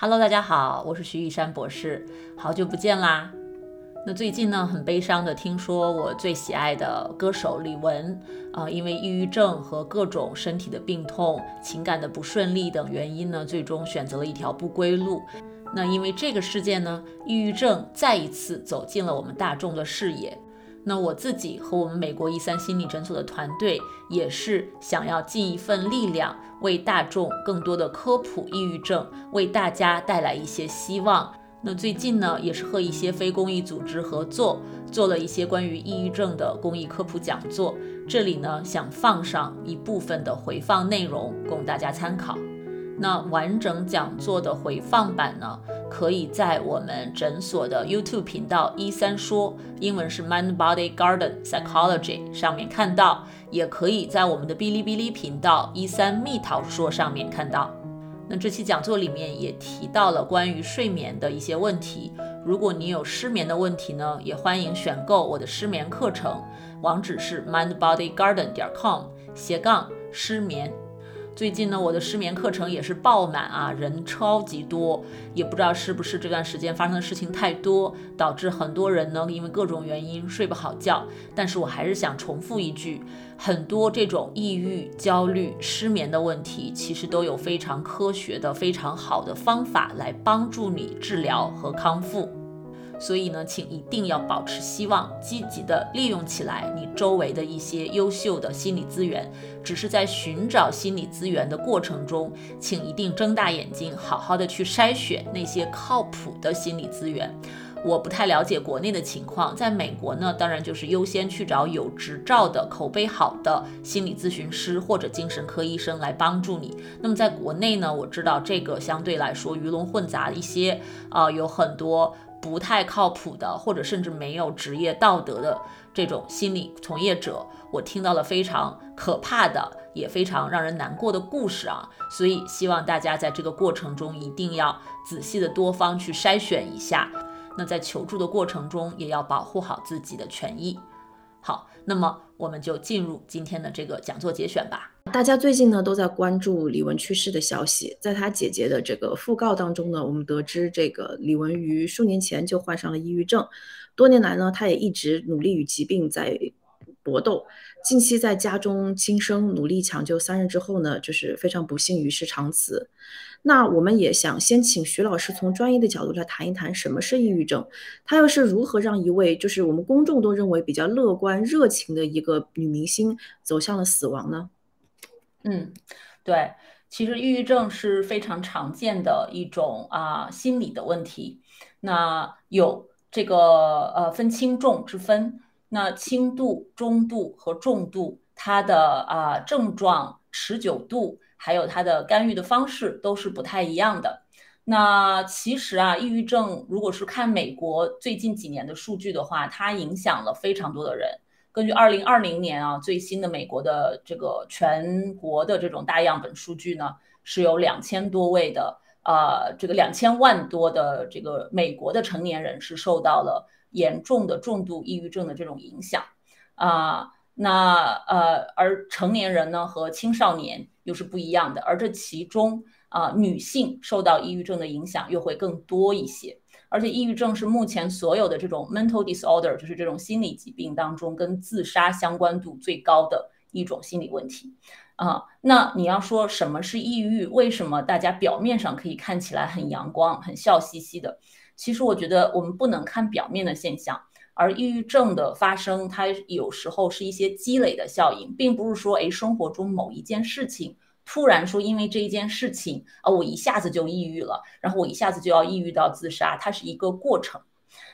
Hello，大家好，我是徐玉山博士，好久不见啦。那最近呢，很悲伤的听说我最喜爱的歌手李玟啊，因为抑郁症和各种身体的病痛、情感的不顺利等原因呢，最终选择了一条不归路。那因为这个事件呢，抑郁症再一次走进了我们大众的视野。那我自己和我们美国一三心理诊所的团队也是想要尽一份力量，为大众更多的科普抑郁症，为大家带来一些希望。那最近呢，也是和一些非公益组织合作，做了一些关于抑郁症的公益科普讲座。这里呢，想放上一部分的回放内容供大家参考。那完整讲座的回放版呢？可以在我们诊所的 YouTube 频道“一三说”，英文是 Mind Body Garden Psychology 上面看到，也可以在我们的哔哩哔哩频道“一三蜜桃说”上面看到。那这期讲座里面也提到了关于睡眠的一些问题，如果你有失眠的问题呢，也欢迎选购我的失眠课程，网址是 mindbodygarden 点 com 斜杠失眠。最近呢，我的失眠课程也是爆满啊，人超级多，也不知道是不是这段时间发生的事情太多，导致很多人呢因为各种原因睡不好觉。但是我还是想重复一句，很多这种抑郁、焦虑、失眠的问题，其实都有非常科学的、非常好的方法来帮助你治疗和康复。所以呢，请一定要保持希望，积极的利用起来你周围的一些优秀的心理资源。只是在寻找心理资源的过程中，请一定睁大眼睛，好好的去筛选那些靠谱的心理资源。我不太了解国内的情况，在美国呢，当然就是优先去找有执照的、口碑好的心理咨询师或者精神科医生来帮助你。那么在国内呢，我知道这个相对来说鱼龙混杂一些，啊，有很多。不太靠谱的，或者甚至没有职业道德的这种心理从业者，我听到了非常可怕的，也非常让人难过的故事啊！所以希望大家在这个过程中一定要仔细的多方去筛选一下。那在求助的过程中，也要保护好自己的权益。好，那么我们就进入今天的这个讲座节选吧。大家最近呢都在关注李玟去世的消息，在她姐姐的这个讣告当中呢，我们得知这个李玟于数年前就患上了抑郁症，多年来呢，她也一直努力与疾病在搏斗。近期在家中轻生，努力抢救三日之后呢，就是非常不幸与世长辞。那我们也想先请徐老师从专业的角度来谈一谈什么是抑郁症，他又是如何让一位就是我们公众都认为比较乐观热情的一个女明星走向了死亡呢？嗯，对，其实抑郁症是非常常见的一种啊心理的问题，那有这个呃分轻重之分，那轻度、中度和重度，它的啊症状持久度。还有它的干预的方式都是不太一样的。那其实啊，抑郁症如果是看美国最近几年的数据的话，它影响了非常多的人。根据二零二零年啊最新的美国的这个全国的这种大样本数据呢，是有两千多位的啊这个两千万多的这个美国的成年人是受到了严重的重度抑郁症的这种影响啊。那呃，而成年人呢和青少年又是不一样的，而这其中啊，女性受到抑郁症的影响又会更多一些。而且，抑郁症是目前所有的这种 mental disorder，就是这种心理疾病当中跟自杀相关度最高的一种心理问题啊。那你要说什么是抑郁？为什么大家表面上可以看起来很阳光、很笑嘻嘻的？其实我觉得我们不能看表面的现象。而抑郁症的发生，它有时候是一些积累的效应，并不是说，哎，生活中某一件事情突然说，因为这一件事情啊，我一下子就抑郁了，然后我一下子就要抑郁到自杀，它是一个过程。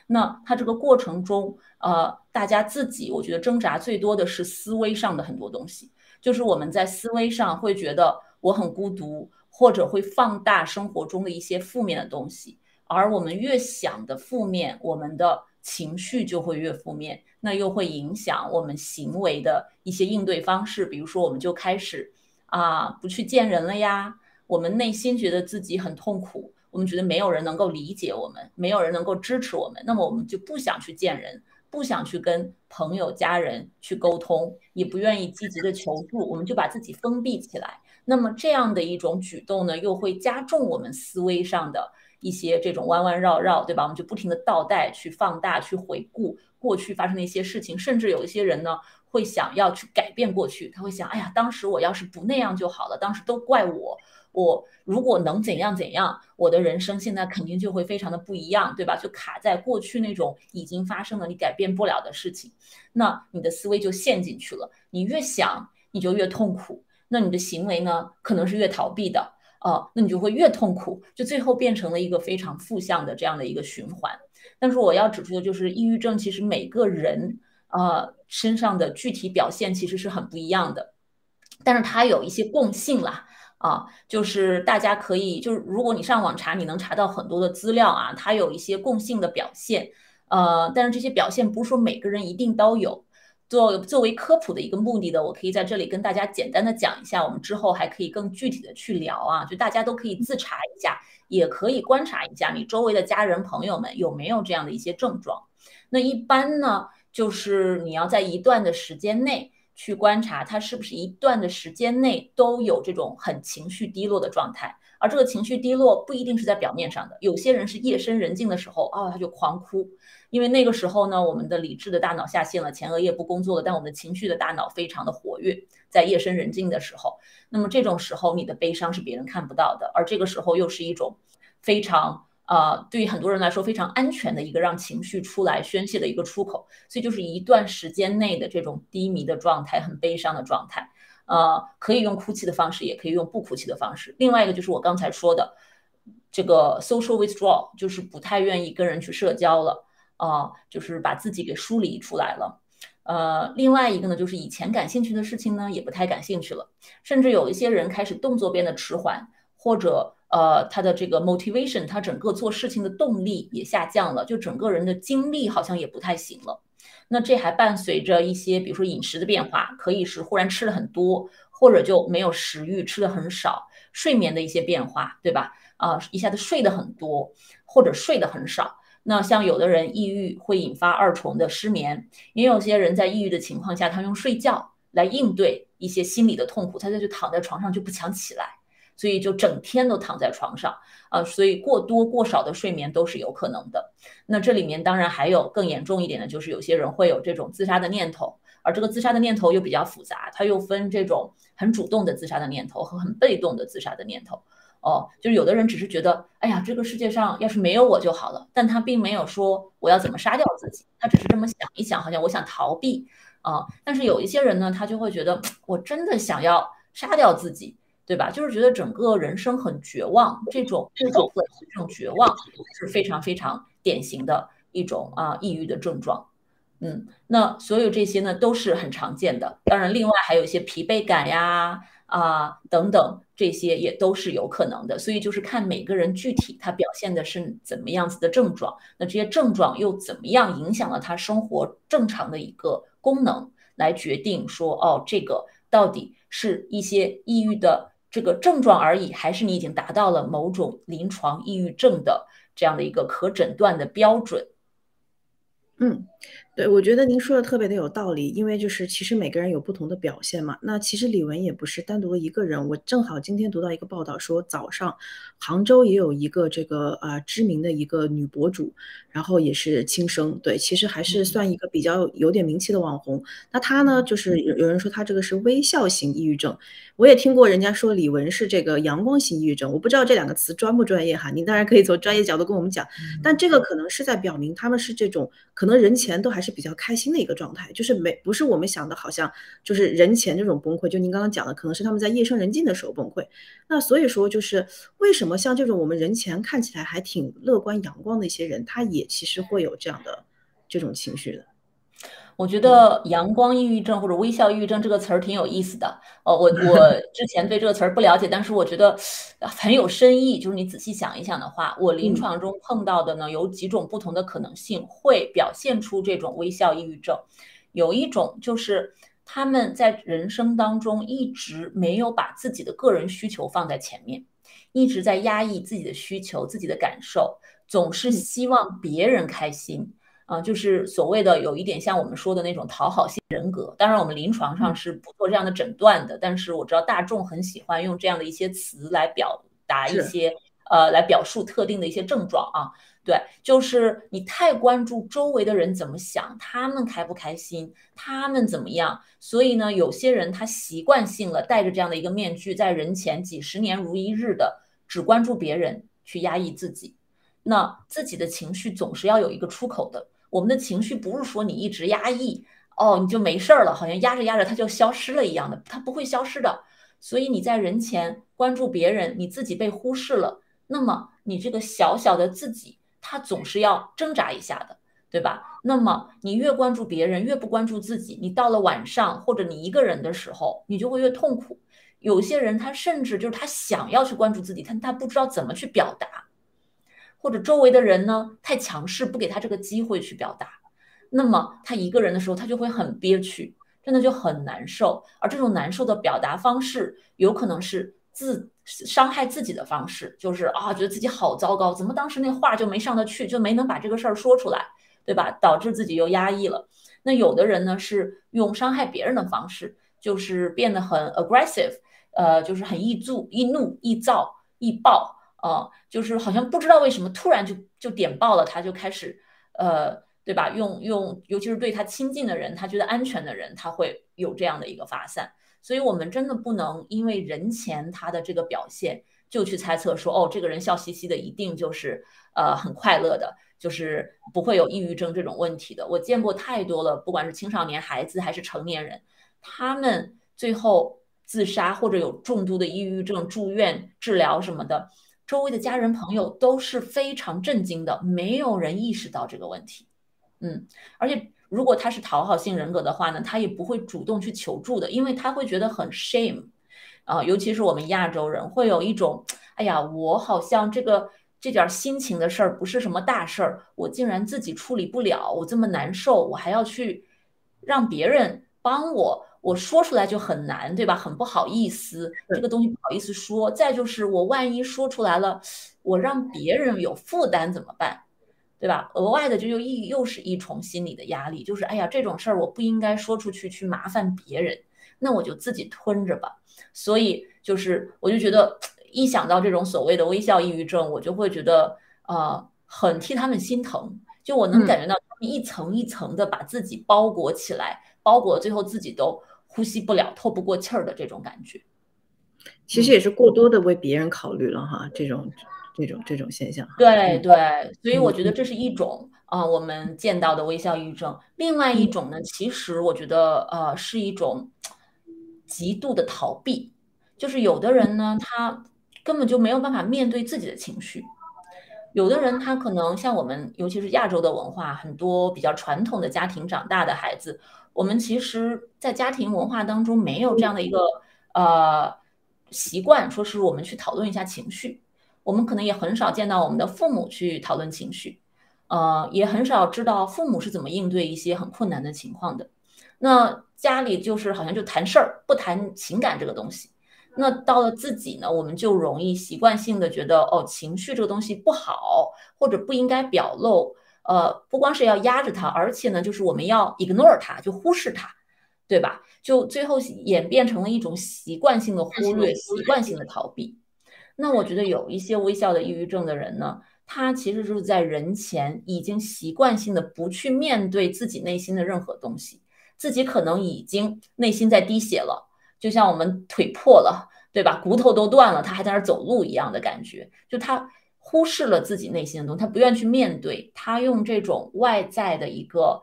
那它这个过程中，呃，大家自己我觉得挣扎最多的是思维上的很多东西，就是我们在思维上会觉得我很孤独，或者会放大生活中的一些负面的东西，而我们越想的负面，我们的。情绪就会越负面，那又会影响我们行为的一些应对方式。比如说，我们就开始啊不去见人了呀。我们内心觉得自己很痛苦，我们觉得没有人能够理解我们，没有人能够支持我们，那么我们就不想去见人，不想去跟朋友、家人去沟通，也不愿意积极的求助，我们就把自己封闭起来。那么这样的一种举动呢，又会加重我们思维上的一些这种弯弯绕绕，对吧？我们就不停的倒带去放大、去回顾过去发生的一些事情，甚至有一些人呢，会想要去改变过去，他会想，哎呀，当时我要是不那样就好了，当时都怪我。我如果能怎样怎样，我的人生现在肯定就会非常的不一样，对吧？就卡在过去那种已经发生了你改变不了的事情，那你的思维就陷进去了。你越想，你就越痛苦，那你的行为呢，可能是越逃避的，哦，那你就会越痛苦，就最后变成了一个非常负向的这样的一个循环。但是我要指出的就是，抑郁症其实每个人呃身上的具体表现其实是很不一样的，但是它有一些共性啦。啊，就是大家可以，就是如果你上网查，你能查到很多的资料啊，它有一些共性的表现，呃，但是这些表现不是说每个人一定都有。作作为科普的一个目的的，我可以在这里跟大家简单的讲一下，我们之后还可以更具体的去聊啊，就大家都可以自查一下，也可以观察一下你周围的家人朋友们有没有这样的一些症状。那一般呢，就是你要在一段的时间内。去观察他是不是一段的时间内都有这种很情绪低落的状态，而这个情绪低落不一定是在表面上的，有些人是夜深人静的时候啊，他就狂哭，因为那个时候呢，我们的理智的大脑下线了，前额叶不工作了，但我们的情绪的大脑非常的活跃，在夜深人静的时候，那么这种时候你的悲伤是别人看不到的，而这个时候又是一种非常。呃，对于很多人来说非常安全的一个让情绪出来宣泄的一个出口，所以就是一段时间内的这种低迷的状态，很悲伤的状态。呃，可以用哭泣的方式，也可以用不哭泣的方式。另外一个就是我刚才说的这个 social withdrawal，就是不太愿意跟人去社交了，啊，就是把自己给疏离出来了。呃，另外一个呢，就是以前感兴趣的事情呢，也不太感兴趣了，甚至有一些人开始动作变得迟缓，或者。呃，他的这个 motivation，他整个做事情的动力也下降了，就整个人的精力好像也不太行了。那这还伴随着一些，比如说饮食的变化，可以是忽然吃的很多，或者就没有食欲，吃的很少。睡眠的一些变化，对吧？啊，一下子睡的很多，或者睡的很少。那像有的人抑郁会引发二重的失眠，也有些人在抑郁的情况下，他用睡觉来应对一些心理的痛苦，他就就躺在床上就不想起来。所以就整天都躺在床上啊，所以过多过少的睡眠都是有可能的。那这里面当然还有更严重一点的，就是有些人会有这种自杀的念头，而这个自杀的念头又比较复杂，它又分这种很主动的自杀的念头和很被动的自杀的念头。哦，就是有的人只是觉得，哎呀，这个世界上要是没有我就好了，但他并没有说我要怎么杀掉自己，他只是这么想一想，好像我想逃避啊。但是有一些人呢，他就会觉得，我真的想要杀掉自己。对吧？就是觉得整个人生很绝望，这种这种这种绝望是非常非常典型的一种啊抑郁的症状。嗯，那所有这些呢都是很常见的。当然，另外还有一些疲惫感呀啊等等，这些也都是有可能的。所以就是看每个人具体他表现的是怎么样子的症状，那这些症状又怎么样影响了他生活正常的一个功能，来决定说哦，这个到底是一些抑郁的。这个症状而已，还是你已经达到了某种临床抑郁症的这样的一个可诊断的标准？嗯。对，我觉得您说的特别的有道理，因为就是其实每个人有不同的表现嘛。那其实李文也不是单独一个人，我正好今天读到一个报道说，早上杭州也有一个这个啊知名的一个女博主，然后也是轻生。对，其实还是算一个比较有点名气的网红。那他呢，就是有有人说他这个是微笑型抑郁症，我也听过人家说李玟是这个阳光型抑郁症，我不知道这两个词专不专业哈，您当然可以从专业角度跟我们讲，但这个可能是在表明他们是这种可能人前都还。是比较开心的一个状态，就是没不是我们想的，好像就是人前这种崩溃。就您刚刚讲的，可能是他们在夜深人静的时候崩溃。那所以说，就是为什么像这种我们人前看起来还挺乐观阳光的一些人，他也其实会有这样的这种情绪的。我觉得“阳光抑郁症”或者“微笑抑郁症”这个词儿挺有意思的。哦，我 我之前对这个词儿不了解，但是我觉得很有深意。就是你仔细想一想的话，我临床中碰到的呢，有几种不同的可能性会表现出这种微笑抑郁症。有一种就是他们在人生当中一直没有把自己的个人需求放在前面，一直在压抑自己的需求、自己的感受，总是希望别人开心。啊，就是所谓的有一点像我们说的那种讨好型人格。当然，我们临床上是不做这样的诊断的，但是我知道大众很喜欢用这样的一些词来表达一些呃，来表述特定的一些症状啊。对，就是你太关注周围的人怎么想，他们开不开心，他们怎么样，所以呢，有些人他习惯性了戴着这样的一个面具，在人前几十年如一日的只关注别人，去压抑自己。那自己的情绪总是要有一个出口的。我们的情绪不是说你一直压抑，哦，你就没事儿了，好像压着压着它就消失了一样的，它不会消失的。所以你在人前关注别人，你自己被忽视了，那么你这个小小的自己。他总是要挣扎一下的，对吧？那么你越关注别人，越不关注自己，你到了晚上或者你一个人的时候，你就会越痛苦。有些人他甚至就是他想要去关注自己，但他不知道怎么去表达，或者周围的人呢太强势，不给他这个机会去表达。那么他一个人的时候，他就会很憋屈，真的就很难受。而这种难受的表达方式，有可能是自。伤害自己的方式就是啊，觉得自己好糟糕，怎么当时那话就没上得去，就没能把这个事儿说出来，对吧？导致自己又压抑了。那有的人呢是用伤害别人的方式，就是变得很 aggressive，呃，就是很易怒、易怒、易躁、易暴，哦，就是好像不知道为什么突然就就点爆了，他就开始，呃，对吧？用用，尤其是对他亲近的人，他觉得安全的人，他会有这样的一个发散。所以，我们真的不能因为人前他的这个表现，就去猜测说，哦，这个人笑嘻嘻的，一定就是呃很快乐的，就是不会有抑郁症这种问题的。我见过太多了，不管是青少年孩子还是成年人，他们最后自杀或者有重度的抑郁症住院治疗什么的，周围的家人朋友都是非常震惊的，没有人意识到这个问题。嗯，而且。如果他是讨好性人格的话呢，他也不会主动去求助的，因为他会觉得很 shame，啊，尤其是我们亚洲人会有一种，哎呀，我好像这个这点心情的事儿不是什么大事儿，我竟然自己处理不了，我这么难受，我还要去让别人帮我，我说出来就很难，对吧？很不好意思，这个东西不好意思说。再就是我万一说出来了，我让别人有负担怎么办？对吧？额外的，就又一又是一重心理的压力，就是哎呀，这种事儿我不应该说出去，去麻烦别人，那我就自己吞着吧。所以就是，我就觉得一想到这种所谓的微笑抑郁症，我就会觉得呃，很替他们心疼。就我能感觉到他们一层一层的把自己包裹起来，包裹最后自己都呼吸不了、透不过气儿的这种感觉。其实也是过多的为别人考虑了哈，这种。这种这种现象，对对，所以我觉得这是一种啊，我们见到的微笑抑郁症。另外一种呢，其实我觉得呃，是一种极度的逃避，就是有的人呢，他根本就没有办法面对自己的情绪。有的人他可能像我们，尤其是亚洲的文化，很多比较传统的家庭长大的孩子，我们其实，在家庭文化当中没有这样的一个呃习惯，说是我们去讨论一下情绪。我们可能也很少见到我们的父母去讨论情绪，呃，也很少知道父母是怎么应对一些很困难的情况的。那家里就是好像就谈事儿，不谈情感这个东西。那到了自己呢，我们就容易习惯性的觉得，哦，情绪这个东西不好，或者不应该表露。呃，不光是要压着它，而且呢，就是我们要 ignore 它，就忽视它，对吧？就最后演变成了一种习惯性的忽略，习惯性的逃避。那我觉得有一些微笑的抑郁症的人呢，他其实就是在人前已经习惯性的不去面对自己内心的任何东西，自己可能已经内心在滴血了，就像我们腿破了，对吧？骨头都断了，他还在那儿走路一样的感觉，就他忽视了自己内心的东西，他不愿去面对，他用这种外在的一个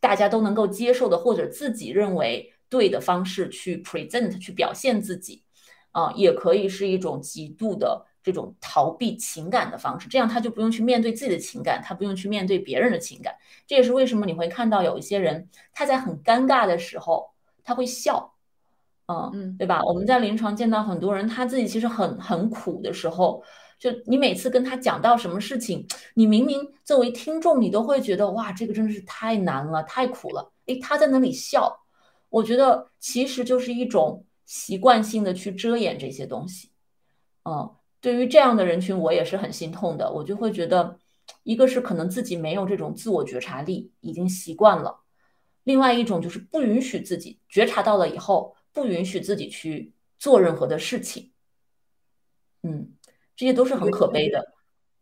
大家都能够接受的或者自己认为对的方式去 present 去表现自己。啊，也可以是一种极度的这种逃避情感的方式，这样他就不用去面对自己的情感，他不用去面对别人的情感。这也是为什么你会看到有一些人他在很尴尬的时候他会笑，嗯嗯，对吧？我们在临床见到很多人，他自己其实很很苦的时候，就你每次跟他讲到什么事情，你明明作为听众，你都会觉得哇，这个真的是太难了，太苦了。诶，他在那里笑，我觉得其实就是一种。习惯性的去遮掩这些东西，嗯，对于这样的人群，我也是很心痛的。我就会觉得，一个是可能自己没有这种自我觉察力，已经习惯了；另外一种就是不允许自己觉察到了以后，不允许自己去做任何的事情。嗯，这些都是很可悲的。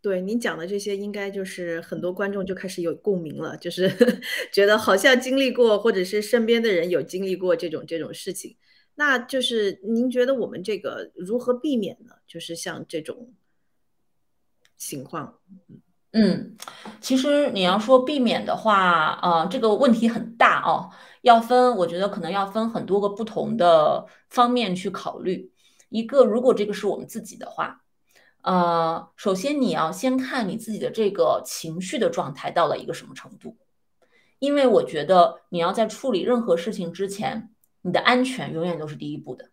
对您讲的这些，应该就是很多观众就开始有共鸣了，就是 觉得好像经历过，或者是身边的人有经历过这种这种事情。那就是您觉得我们这个如何避免呢？就是像这种情况。嗯，其实你要说避免的话，呃，这个问题很大哦，要分，我觉得可能要分很多个不同的方面去考虑。一个，如果这个是我们自己的话，呃，首先你要先看你自己的这个情绪的状态到了一个什么程度，因为我觉得你要在处理任何事情之前，你的安全永远都是第一步的，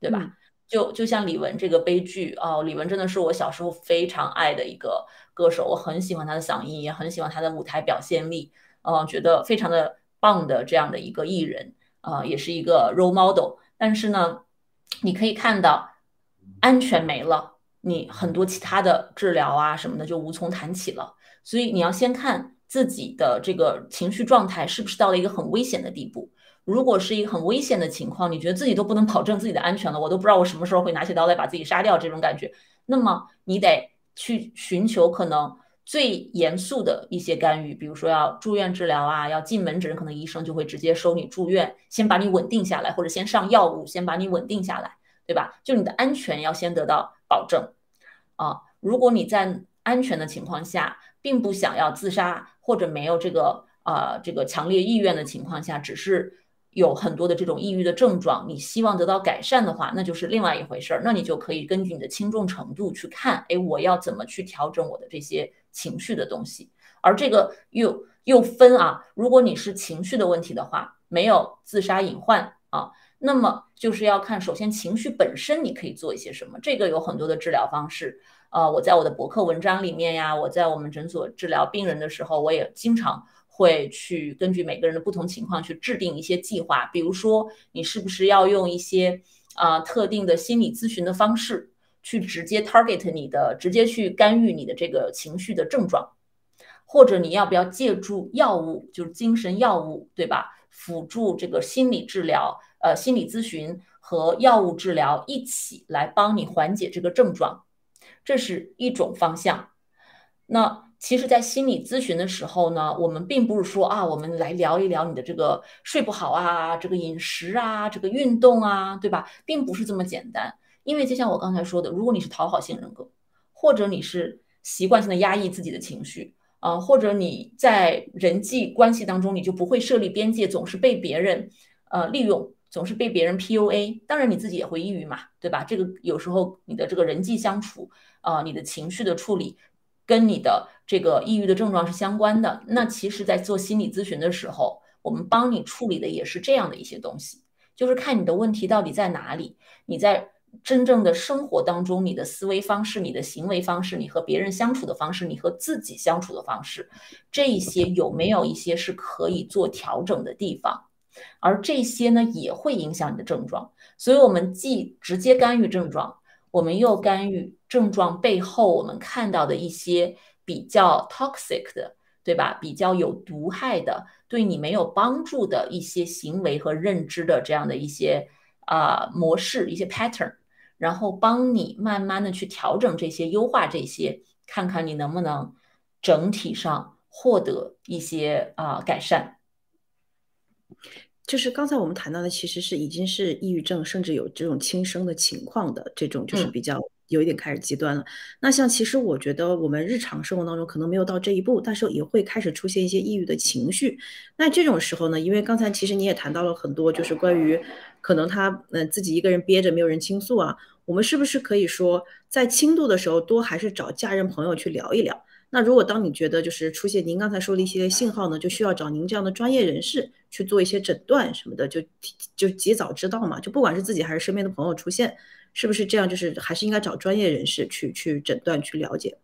对吧？就就像李玟这个悲剧哦，李玟真的是我小时候非常爱的一个歌手，我很喜欢她的嗓音，也很喜欢她的舞台表现力，呃，觉得非常的棒的这样的一个艺人，呃，也是一个 role model。但是呢，你可以看到安全没了，你很多其他的治疗啊什么的就无从谈起了。所以你要先看自己的这个情绪状态是不是到了一个很危险的地步。如果是一个很危险的情况，你觉得自己都不能保证自己的安全了，我都不知道我什么时候会拿起刀来把自己杀掉这种感觉，那么你得去寻求可能最严肃的一些干预，比如说要住院治疗啊，要进门诊，可能医生就会直接收你住院，先把你稳定下来，或者先上药物，先把你稳定下来，对吧？就你的安全要先得到保证啊。如果你在安全的情况下，并不想要自杀，或者没有这个啊这个强烈意愿的情况下，只是。有很多的这种抑郁的症状，你希望得到改善的话，那就是另外一回事儿。那你就可以根据你的轻重程度去看，哎，我要怎么去调整我的这些情绪的东西。而这个又又分啊，如果你是情绪的问题的话，没有自杀隐患啊，那么就是要看首先情绪本身你可以做一些什么。这个有很多的治疗方式，呃，我在我的博客文章里面呀，我在我们诊所治疗病人的时候，我也经常。会去根据每个人的不同情况去制定一些计划，比如说你是不是要用一些啊特定的心理咨询的方式去直接 target 你的，直接去干预你的这个情绪的症状，或者你要不要借助药物，就是精神药物，对吧？辅助这个心理治疗，呃，心理咨询和药物治疗一起来帮你缓解这个症状，这是一种方向。那。其实，在心理咨询的时候呢，我们并不是说啊，我们来聊一聊你的这个睡不好啊，这个饮食啊，这个运动啊，对吧？并不是这么简单。因为就像我刚才说的，如果你是讨好型人格，或者你是习惯性的压抑自己的情绪，啊，或者你在人际关系当中你就不会设立边界，总是被别人呃利用，总是被别人 PUA，当然你自己也会抑郁嘛，对吧？这个有时候你的这个人际相处啊，你的情绪的处理。跟你的这个抑郁的症状是相关的。那其实，在做心理咨询的时候，我们帮你处理的也是这样的一些东西，就是看你的问题到底在哪里。你在真正的生活当中，你的思维方式、你的行为方式、你和别人相处的方式、你和自己相处的方式，这一些有没有一些是可以做调整的地方？而这些呢，也会影响你的症状。所以，我们既直接干预症状。我们又干预症状背后我们看到的一些比较 toxic 的，对吧？比较有毒害的，对你没有帮助的一些行为和认知的这样的一些啊模式、一些 pattern，然后帮你慢慢的去调整这些、优化这些，看看你能不能整体上获得一些啊改善。就是刚才我们谈到的，其实是已经是抑郁症，甚至有这种轻生的情况的这种，就是比较有一点开始极端了。那像其实我觉得我们日常生活当中可能没有到这一步，但是也会开始出现一些抑郁的情绪。那这种时候呢，因为刚才其实你也谈到了很多，就是关于可能他嗯自己一个人憋着没有人倾诉啊，我们是不是可以说在轻度的时候多还是找家人朋友去聊一聊？那如果当你觉得就是出现您刚才说的一些信号呢，就需要找您这样的专业人士去做一些诊断什么的，就就及早知道嘛。就不管是自己还是身边的朋友出现，是不是这样？就是还是应该找专业人士去去诊断去了解。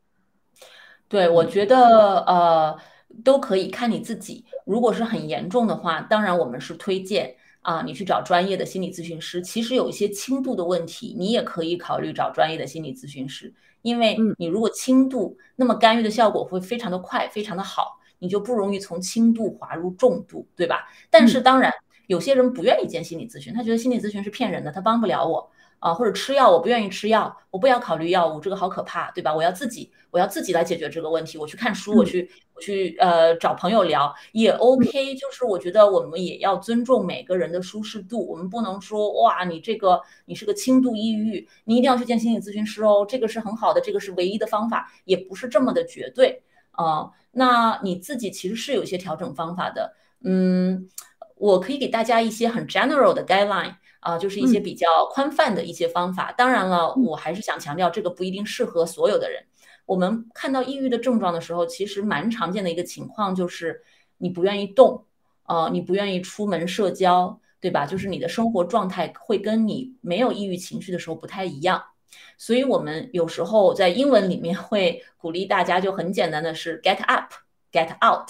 对，我觉得呃都可以看你自己。如果是很严重的话，当然我们是推荐啊，你去找专业的心理咨询师。其实有一些轻度的问题，你也可以考虑找专业的心理咨询师，因为你如果轻度，那么干预的效果会非常的快，非常的好，你就不容易从轻度滑入重度，对吧？但是当然，有些人不愿意见心理咨询，他觉得心理咨询是骗人的，他帮不了我。啊，或者吃药，我不愿意吃药，我不要考虑药物，这个好可怕，对吧？我要自己，我要自己来解决这个问题。我去看书，我去，我去，呃，找朋友聊也 OK。就是我觉得我们也要尊重每个人的舒适度，我们不能说哇，你这个你是个轻度抑郁，你一定要去见心理咨询师哦，这个是很好的，这个是唯一的方法，也不是这么的绝对啊。那你自己其实是有一些调整方法的，嗯，我可以给大家一些很 general 的 guideline。啊，就是一些比较宽泛的一些方法。当然了，我还是想强调，这个不一定适合所有的人。我们看到抑郁的症状的时候，其实蛮常见的一个情况就是你不愿意动，呃，你不愿意出门社交，对吧？就是你的生活状态会跟你没有抑郁情绪的时候不太一样。所以我们有时候在英文里面会鼓励大家，就很简单的是 get up, get out,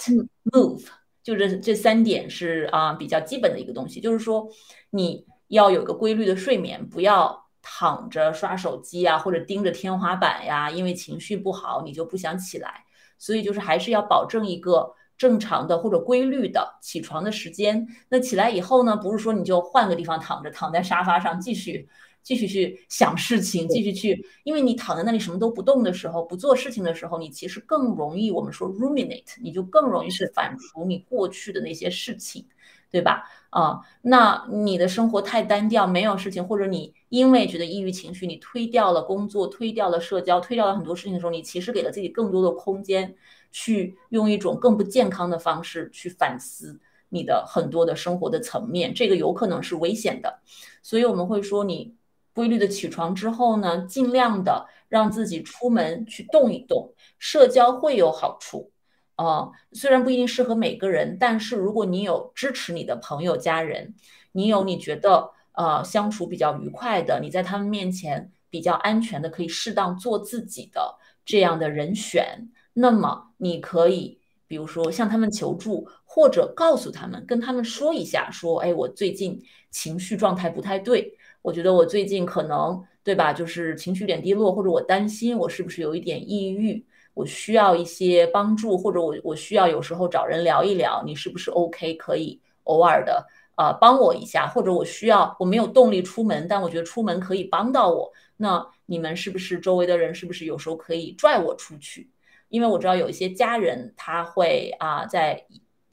move，就这这三点是啊比较基本的一个东西，就是说你。要有个规律的睡眠，不要躺着刷手机啊，或者盯着天花板呀。因为情绪不好，你就不想起来。所以就是还是要保证一个正常的或者规律的起床的时间。那起来以后呢，不是说你就换个地方躺着，躺在沙发上继续继续去想事情，继续去。因为你躺在那里什么都不动的时候，不做事情的时候，你其实更容易我们说 ruminate，你就更容易是反刍你过去的那些事情。对吧？啊，那你的生活太单调，没有事情，或者你因为觉得抑郁情绪，你推掉了工作，推掉了社交，推掉了很多事情的时候，你其实给了自己更多的空间，去用一种更不健康的方式去反思你的很多的生活的层面，这个有可能是危险的。所以我们会说，你规律的起床之后呢，尽量的让自己出门去动一动，社交会有好处。呃，虽然不一定适合每个人，但是如果你有支持你的朋友、家人，你有你觉得呃相处比较愉快的，你在他们面前比较安全的，可以适当做自己的这样的人选，那么你可以比如说向他们求助，或者告诉他们，跟他们说一下，说，哎，我最近情绪状态不太对，我觉得我最近可能对吧，就是情绪有点低落，或者我担心我是不是有一点抑郁。我需要一些帮助，或者我我需要有时候找人聊一聊，你是不是 OK？可以偶尔的啊帮我一下，或者我需要我没有动力出门，但我觉得出门可以帮到我。那你们是不是周围的人是不是有时候可以拽我出去？因为我知道有一些家人他会啊在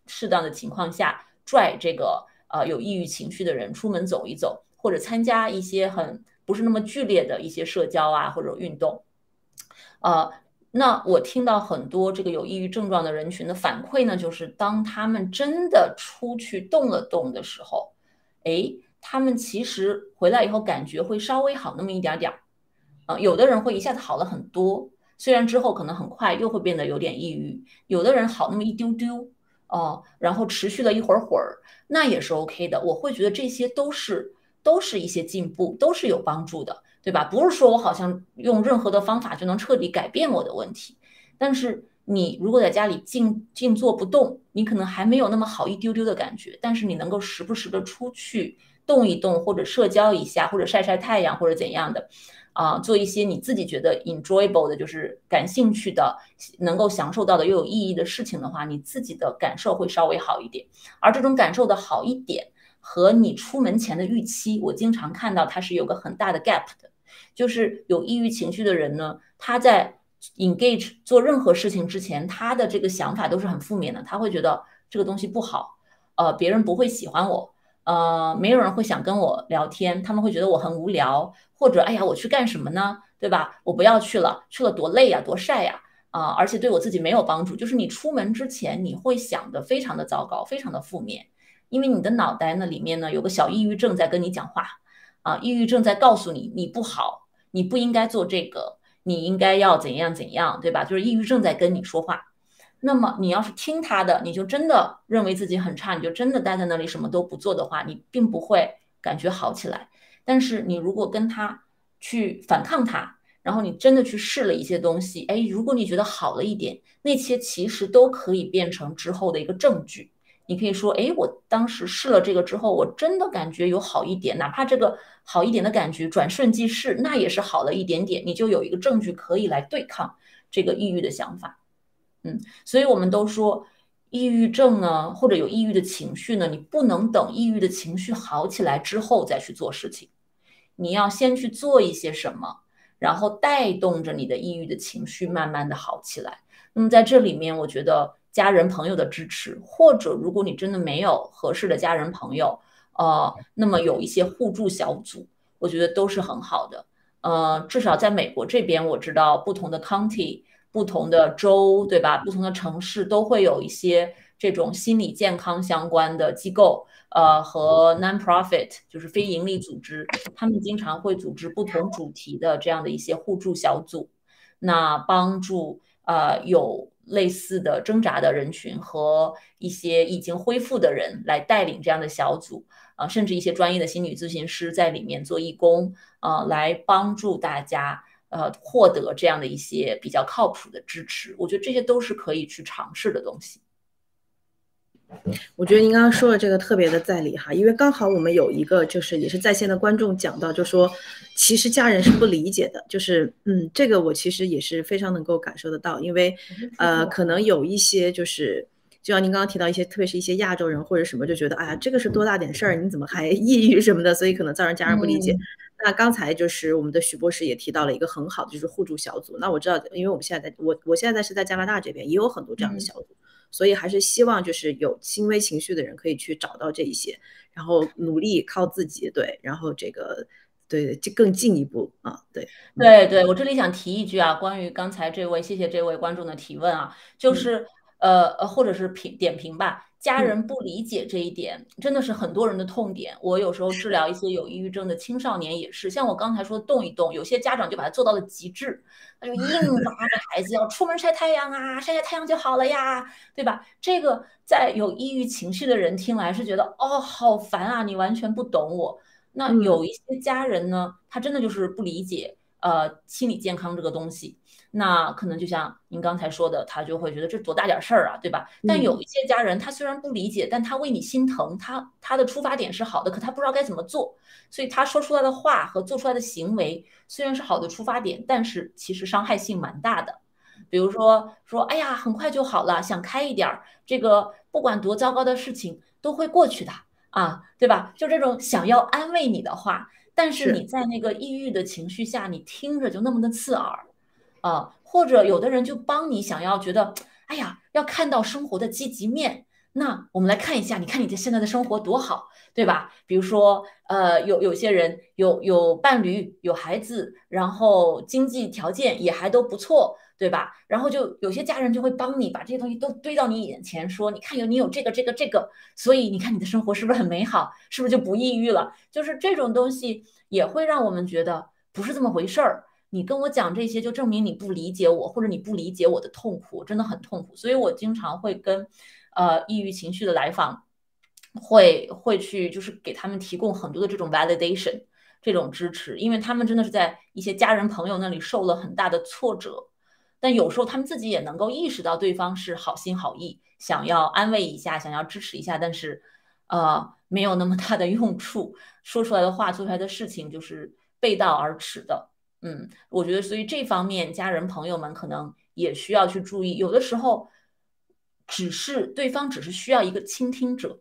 适当的情况下拽这个呃有抑郁情绪的人出门走一走，或者参加一些很不是那么剧烈的一些社交啊或者运动，呃。那我听到很多这个有抑郁症状的人群的反馈呢，就是当他们真的出去动了动的时候，哎，他们其实回来以后感觉会稍微好那么一点点儿，啊，有的人会一下子好了很多，虽然之后可能很快又会变得有点抑郁，有的人好那么一丢丢，哦，然后持续了一会儿会儿，那也是 OK 的，我会觉得这些都是都是一些进步，都是有帮助的。对吧？不是说我好像用任何的方法就能彻底改变我的问题，但是你如果在家里静静坐不动，你可能还没有那么好一丢丢的感觉。但是你能够时不时的出去动一动，或者社交一下，或者晒晒太阳，或者怎样的，啊，做一些你自己觉得 enjoyable 的，就是感兴趣的，能够享受到的又有意义的事情的话，你自己的感受会稍微好一点。而这种感受的好一点和你出门前的预期，我经常看到它是有个很大的 gap 的。就是有抑郁情绪的人呢，他在 engage 做任何事情之前，他的这个想法都是很负面的。他会觉得这个东西不好，呃，别人不会喜欢我，呃，没有人会想跟我聊天，他们会觉得我很无聊，或者哎呀，我去干什么呢？对吧？我不要去了，去了多累呀，多晒呀，啊，而且对我自己没有帮助。就是你出门之前，你会想的非常的糟糕，非常的负面，因为你的脑袋呢里面呢有个小抑郁症在跟你讲话，啊，抑郁症在告诉你你不好。你不应该做这个，你应该要怎样怎样，对吧？就是抑郁症在跟你说话。那么你要是听他的，你就真的认为自己很差，你就真的待在那里什么都不做的话，你并不会感觉好起来。但是你如果跟他去反抗他，然后你真的去试了一些东西，哎，如果你觉得好了一点，那些其实都可以变成之后的一个证据。你可以说，哎，我当时试了这个之后，我真的感觉有好一点，哪怕这个好一点的感觉转瞬即逝，那也是好了一点点，你就有一个证据可以来对抗这个抑郁的想法。嗯，所以我们都说，抑郁症呢，或者有抑郁的情绪呢，你不能等抑郁的情绪好起来之后再去做事情，你要先去做一些什么，然后带动着你的抑郁的情绪慢慢的好起来。那么在这里面，我觉得。家人朋友的支持，或者如果你真的没有合适的家人朋友，呃，那么有一些互助小组，我觉得都是很好的。呃，至少在美国这边，我知道不同的 county、不同的州，对吧？不同的城市都会有一些这种心理健康相关的机构，呃，和 non-profit 就是非盈利组织，他们经常会组织不同主题的这样的一些互助小组，那帮助呃有。类似的挣扎的人群和一些已经恢复的人来带领这样的小组啊，甚至一些专业的心理咨询师在里面做义工啊，来帮助大家呃获得这样的一些比较靠谱的支持。我觉得这些都是可以去尝试的东西。我觉得您刚刚说的这个特别的在理哈，因为刚好我们有一个就是也是在线的观众讲到，就说其实家人是不理解的，就是嗯，这个我其实也是非常能够感受得到，因为呃，可能有一些就是就像您刚刚提到一些，特别是一些亚洲人或者什么，就觉得哎呀，这个是多大点事儿，你怎么还抑郁什么的，所以可能造成家人不理解。那刚才就是我们的徐博士也提到了一个很好的就是互助小组，那我知道，因为我们现在在我我现在是在加拿大这边，也有很多这样的小组。所以还是希望就是有轻微情绪的人可以去找到这一些，然后努力靠自己，对，然后这个对就更进一步啊，对对对，我这里想提一句啊，关于刚才这位，谢谢这位观众的提问啊，就是呃呃，或者是评点评吧。家人不理解这一点，真的是很多人的痛点。我有时候治疗一些有抑郁症的青少年也是，像我刚才说动一动，有些家长就把它做到了极致，他就硬 拉着孩子要出门晒太阳啊，晒晒太阳就好了呀，对吧？这个在有抑郁情绪的人听来是觉得哦好烦啊，你完全不懂我。那有一些家人呢，他真的就是不理解呃心理健康这个东西。那可能就像您刚才说的，他就会觉得这多大点事儿啊，对吧？但有一些家人，他虽然不理解，但他为你心疼，他他的出发点是好的，可他不知道该怎么做，所以他说出来的话和做出来的行为虽然是好的出发点，但是其实伤害性蛮大的。比如说说，哎呀，很快就好了，想开一点儿，这个不管多糟糕的事情都会过去的啊，对吧？就这种想要安慰你的话，但是你在那个抑郁的情绪下，你听着就那么的刺耳。啊，或者有的人就帮你想要觉得，哎呀，要看到生活的积极面。那我们来看一下，你看你的现在的生活多好，对吧？比如说，呃，有有些人有有伴侣，有孩子，然后经济条件也还都不错，对吧？然后就有些家人就会帮你把这些东西都堆到你眼前，说，你看有你有这个这个这个，所以你看你的生活是不是很美好？是不是就不抑郁了？就是这种东西也会让我们觉得不是这么回事儿。你跟我讲这些，就证明你不理解我，或者你不理解我的痛苦，真的很痛苦。所以我经常会跟，呃，抑郁情绪的来访，会会去，就是给他们提供很多的这种 validation，这种支持，因为他们真的是在一些家人朋友那里受了很大的挫折，但有时候他们自己也能够意识到对方是好心好意，想要安慰一下，想要支持一下，但是，呃，没有那么大的 用处，说出来的话，做出来的事情就是背道而驰的。嗯，我觉得，所以这方面家人朋友们可能也需要去注意。有的时候，只是对方只是需要一个倾听者。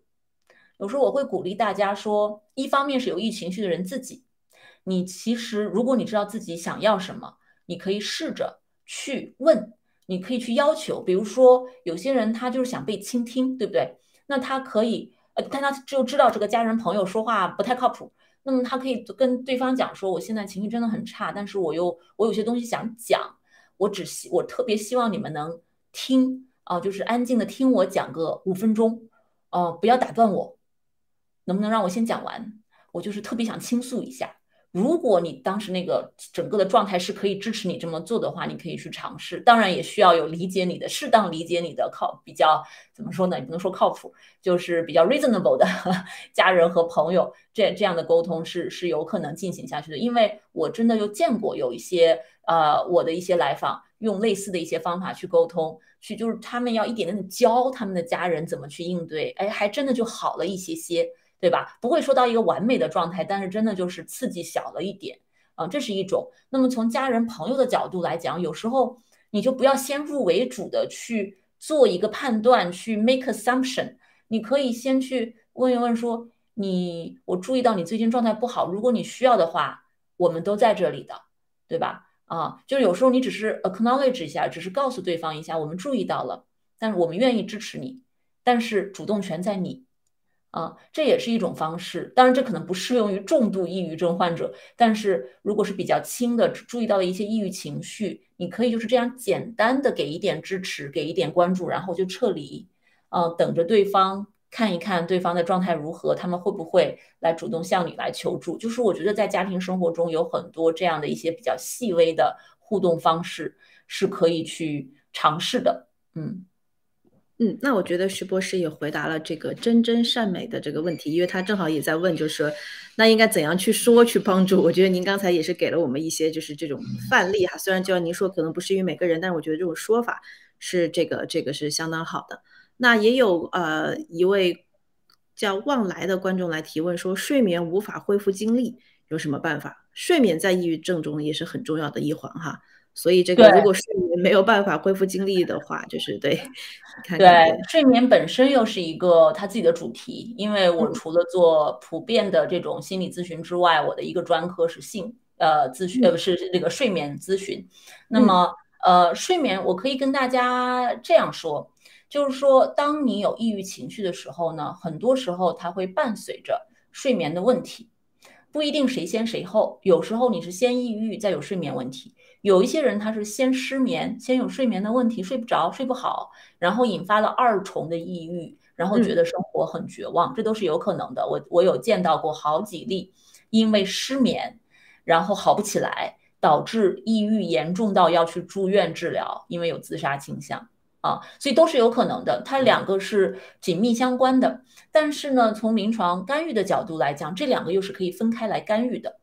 有时候我会鼓励大家说，一方面是有意情绪的人自己，你其实如果你知道自己想要什么，你可以试着去问，你可以去要求。比如说，有些人他就是想被倾听，对不对？那他可以，呃，但他就知道这个家人朋友说话不太靠谱。那么他可以跟对方讲说，我现在情绪真的很差，但是我又我有些东西想讲，我只希我特别希望你们能听啊，就是安静的听我讲个五分钟，哦，不要打断我，能不能让我先讲完？我就是特别想倾诉一下。如果你当时那个整个的状态是可以支持你这么做的话，你可以去尝试。当然也需要有理解你的、适当理解你的靠比较怎么说呢？也不能说靠谱，就是比较 reasonable 的 家人和朋友，这这样的沟通是是有可能进行下去的。因为我真的又见过有一些呃我的一些来访，用类似的一些方法去沟通，去就是他们要一点点的教他们的家人怎么去应对，哎，还真的就好了一些些，对吧？不会说到一个完美的状态，但是真的就是刺激小了一点啊，这是一种。那么从家人朋友的角度来讲，有时候你就不要先入为主的去做一个判断，去 make assumption，你可以先去问一问说。你，我注意到你最近状态不好。如果你需要的话，我们都在这里的，对吧？啊，就是有时候你只是 acknowledge 一下，只是告诉对方一下，我们注意到了，但是我们愿意支持你，但是主动权在你，啊，这也是一种方式。当然，这可能不适用于重度抑郁症患者，但是如果是比较轻的，注意到了一些抑郁情绪，你可以就是这样简单的给一点支持，给一点关注，然后就撤离，啊，等着对方。看一看对方的状态如何，他们会不会来主动向你来求助？就是我觉得在家庭生活中有很多这样的一些比较细微的互动方式是可以去尝试的。嗯嗯，那我觉得徐博士也回答了这个真真善美的这个问题，因为他正好也在问，就是说那应该怎样去说去帮助？我觉得您刚才也是给了我们一些就是这种范例哈，虽然就像您说可能不适于每个人，但是我觉得这种说法是这个这个是相当好的。那也有呃一位叫望来的观众来提问说，睡眠无法恢复精力，有什么办法？睡眠在抑郁症中也是很重要的一环哈。所以这个如果睡眠没有办法恢复精力的话，就是对，对，睡眠本身又是一个他自己的主题。因为我除了做普遍的这种心理咨询之外，我的一个专科是性呃咨询呃不是那个睡眠咨询。那么呃睡眠，我可以跟大家这样说。就是说，当你有抑郁情绪的时候呢，很多时候它会伴随着睡眠的问题，不一定谁先谁后。有时候你是先抑郁，再有睡眠问题；有一些人他是先失眠，先有睡眠的问题，睡不着，睡不好，然后引发了二重的抑郁，然后觉得生活很绝望，这都是有可能的。我我有见到过好几例，因为失眠，然后好不起来，导致抑郁严重到要去住院治疗，因为有自杀倾向。啊，所以都是有可能的，它两个是紧密相关的。但是呢，从临床干预的角度来讲，这两个又是可以分开来干预的。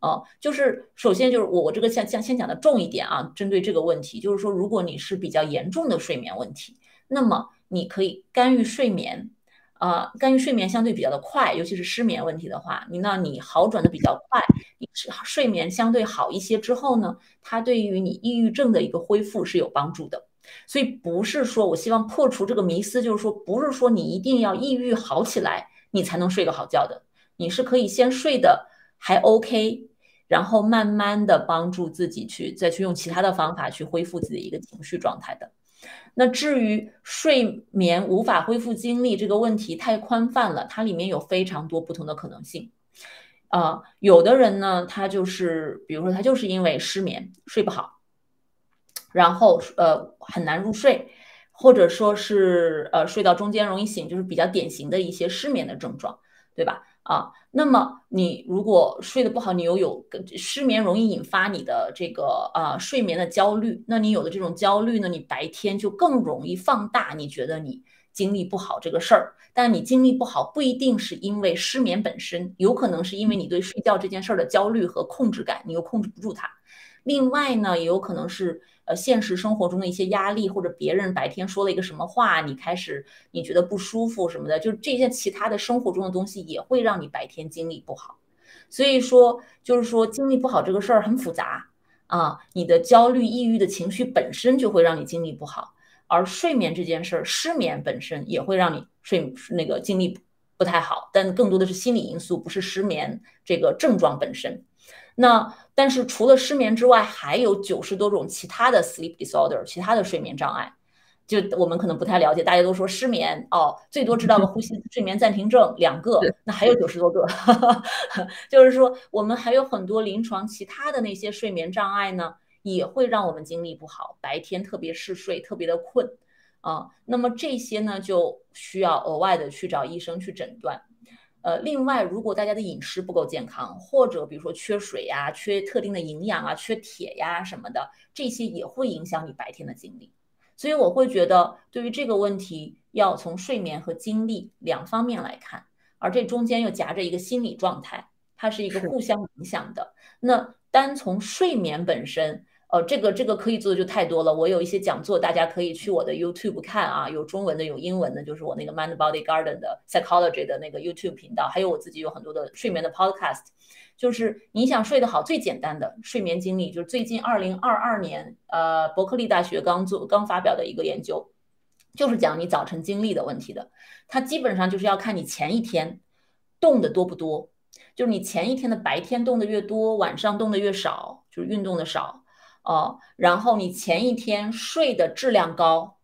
啊，就是首先就是我我这个先先先讲的重一点啊，针对这个问题，就是说如果你是比较严重的睡眠问题，那么你可以干预睡眠，啊，干预睡眠相对比较的快，尤其是失眠问题的话，你那你好转的比较快，你睡眠相对好一些之后呢，它对于你抑郁症的一个恢复是有帮助的。所以不是说我希望破除这个迷思，就是说不是说你一定要抑郁好起来，你才能睡个好觉的。你是可以先睡的还 OK，然后慢慢的帮助自己去再去用其他的方法去恢复自己的一个情绪状态的。那至于睡眠无法恢复精力这个问题太宽泛了，它里面有非常多不同的可能性。啊，有的人呢，他就是比如说他就是因为失眠睡不好。然后呃很难入睡，或者说是呃睡到中间容易醒，就是比较典型的一些失眠的症状，对吧？啊，那么你如果睡得不好，你又有失眠容易引发你的这个啊睡眠的焦虑，那你有的这种焦虑呢，你白天就更容易放大，你觉得你精力不好这个事儿。但你精力不好不一定是因为失眠本身，有可能是因为你对睡觉这件事儿的焦虑和控制感，你又控制不住它。另外呢，也有可能是。呃，现实生活中的一些压力，或者别人白天说了一个什么话，你开始你觉得不舒服什么的，就是这些其他的生活中的东西也会让你白天精力不好。所以说，就是说精力不好这个事儿很复杂啊。你的焦虑、抑郁的情绪本身就会让你精力不好，而睡眠这件事儿，失眠本身也会让你睡那个精力不太好，但更多的是心理因素，不是失眠这个症状本身。那但是除了失眠之外，还有九十多种其他的 sleep disorder，其他的睡眠障碍，就我们可能不太了解。大家都说失眠哦，最多知道个呼吸睡眠暂停症两个，那还有九十多个，就是说我们还有很多临床其他的那些睡眠障碍呢，也会让我们精力不好，白天特别嗜睡，特别的困啊。那么这些呢，就需要额外的去找医生去诊断。呃，另外，如果大家的饮食不够健康，或者比如说缺水呀、缺特定的营养啊、缺铁呀什么的，这些也会影响你白天的精力。所以我会觉得，对于这个问题，要从睡眠和精力两方面来看，而这中间又夹着一个心理状态，它是一个互相影响的。那单从睡眠本身，呃，这个这个可以做的就太多了。我有一些讲座，大家可以去我的 YouTube 看啊，有中文的，有英文的，就是我那个 Mind Body Garden 的 Psychology 的那个 YouTube 频道，还有我自己有很多的睡眠的 Podcast。就是你想睡得好，最简单的睡眠经历，就是最近二零二二年，呃，伯克利大学刚做刚发表的一个研究，就是讲你早晨经历的问题的。它基本上就是要看你前一天动的多不多，就是你前一天的白天动的越多，晚上动的越少，就是运动的少。哦，然后你前一天睡的质量高，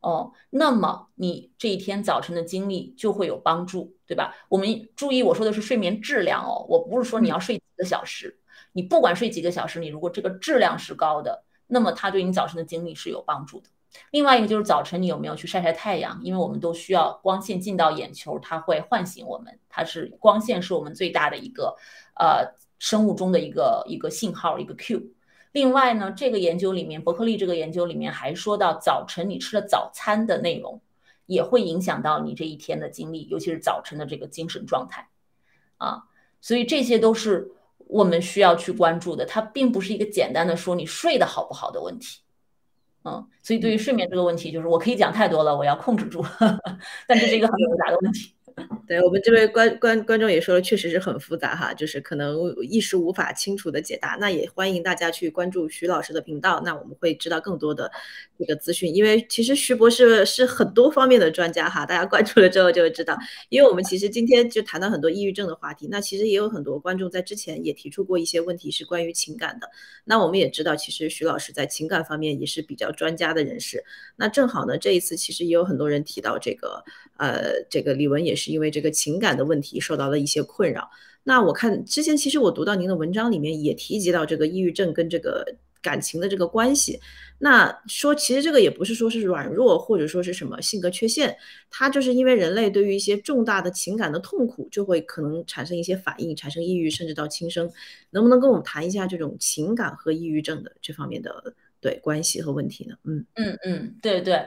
哦，那么你这一天早晨的精力就会有帮助，对吧？我们注意我说的是睡眠质量哦，我不是说你要睡几个小时，你不管睡几个小时，你如果这个质量是高的，那么它对你早晨的精力是有帮助的。另外一个就是早晨你有没有去晒晒太阳，因为我们都需要光线进到眼球，它会唤醒我们，它是光线是我们最大的一个呃生物钟的一个一个信号一个 Q。另外呢，这个研究里面，伯克利这个研究里面还说到，早晨你吃了早餐的内容也会影响到你这一天的经历，尤其是早晨的这个精神状态啊。所以这些都是我们需要去关注的，它并不是一个简单的说你睡得好不好的问题。嗯，所以对于睡眠这个问题，就是我可以讲太多了，我要控制住，但这是一个很复杂的问题。对我们这位观观观众也说了，确实是很复杂哈，就是可能一时无法清楚的解答。那也欢迎大家去关注徐老师的频道，那我们会知道更多的这个资讯。因为其实徐博士是很多方面的专家哈，大家关注了之后就会知道。因为我们其实今天就谈到很多抑郁症的话题，那其实也有很多观众在之前也提出过一些问题是关于情感的。那我们也知道，其实徐老师在情感方面也是比较专家的人士。那正好呢，这一次其实也有很多人提到这个，呃，这个李文也是是因为这个情感的问题受到了一些困扰。那我看之前其实我读到您的文章里面也提及到这个抑郁症跟这个感情的这个关系。那说其实这个也不是说是软弱或者说是什么性格缺陷，它就是因为人类对于一些重大的情感的痛苦就会可能产生一些反应，产生抑郁甚至到轻生。能不能跟我们谈一下这种情感和抑郁症的这方面的？对关系和问题呢？嗯嗯嗯，对对，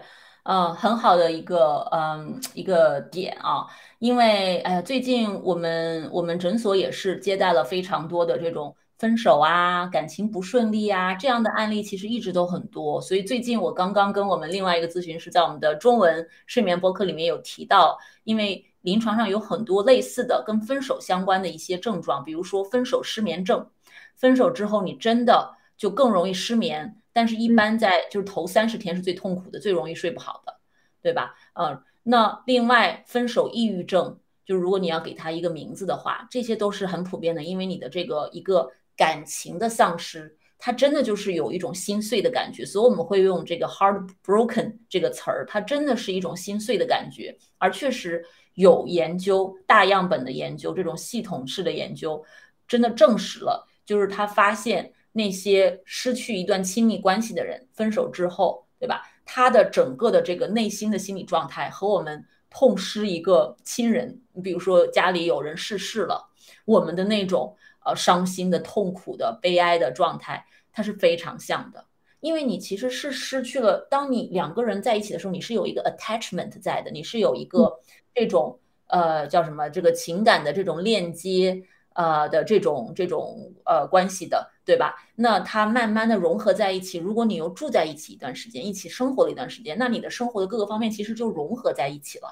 呃，很好的一个嗯一个点啊，因为哎呀，最近我们我们诊所也是接待了非常多的这种分手啊、感情不顺利啊这样的案例，其实一直都很多。所以最近我刚刚跟我们另外一个咨询师在我们的中文睡眠博客里面有提到，因为临床上有很多类似的跟分手相关的一些症状，比如说分手失眠症，分手之后你真的就更容易失眠。但是，一般在就是头三十天是最痛苦的，最容易睡不好的，对吧？嗯，那另外，分手抑郁症，就是如果你要给他一个名字的话，这些都是很普遍的，因为你的这个一个感情的丧失，它真的就是有一种心碎的感觉，所以我们会用这个 heartbroken 这个词儿，它真的是一种心碎的感觉。而确实有研究，大样本的研究，这种系统式的研究，真的证实了，就是他发现。那些失去一段亲密关系的人，分手之后，对吧？他的整个的这个内心的心理状态和我们痛失一个亲人，你比如说家里有人逝世了，我们的那种呃伤心的、痛苦的、悲哀的状态，它是非常像的。因为你其实是失去了，当你两个人在一起的时候，你是有一个 attachment 在的，你是有一个这种呃叫什么这个情感的这种链接。呃的这种这种呃关系的，对吧？那它慢慢的融合在一起。如果你又住在一起一段时间，一起生活了一段时间，那你的生活的各个方面其实就融合在一起了。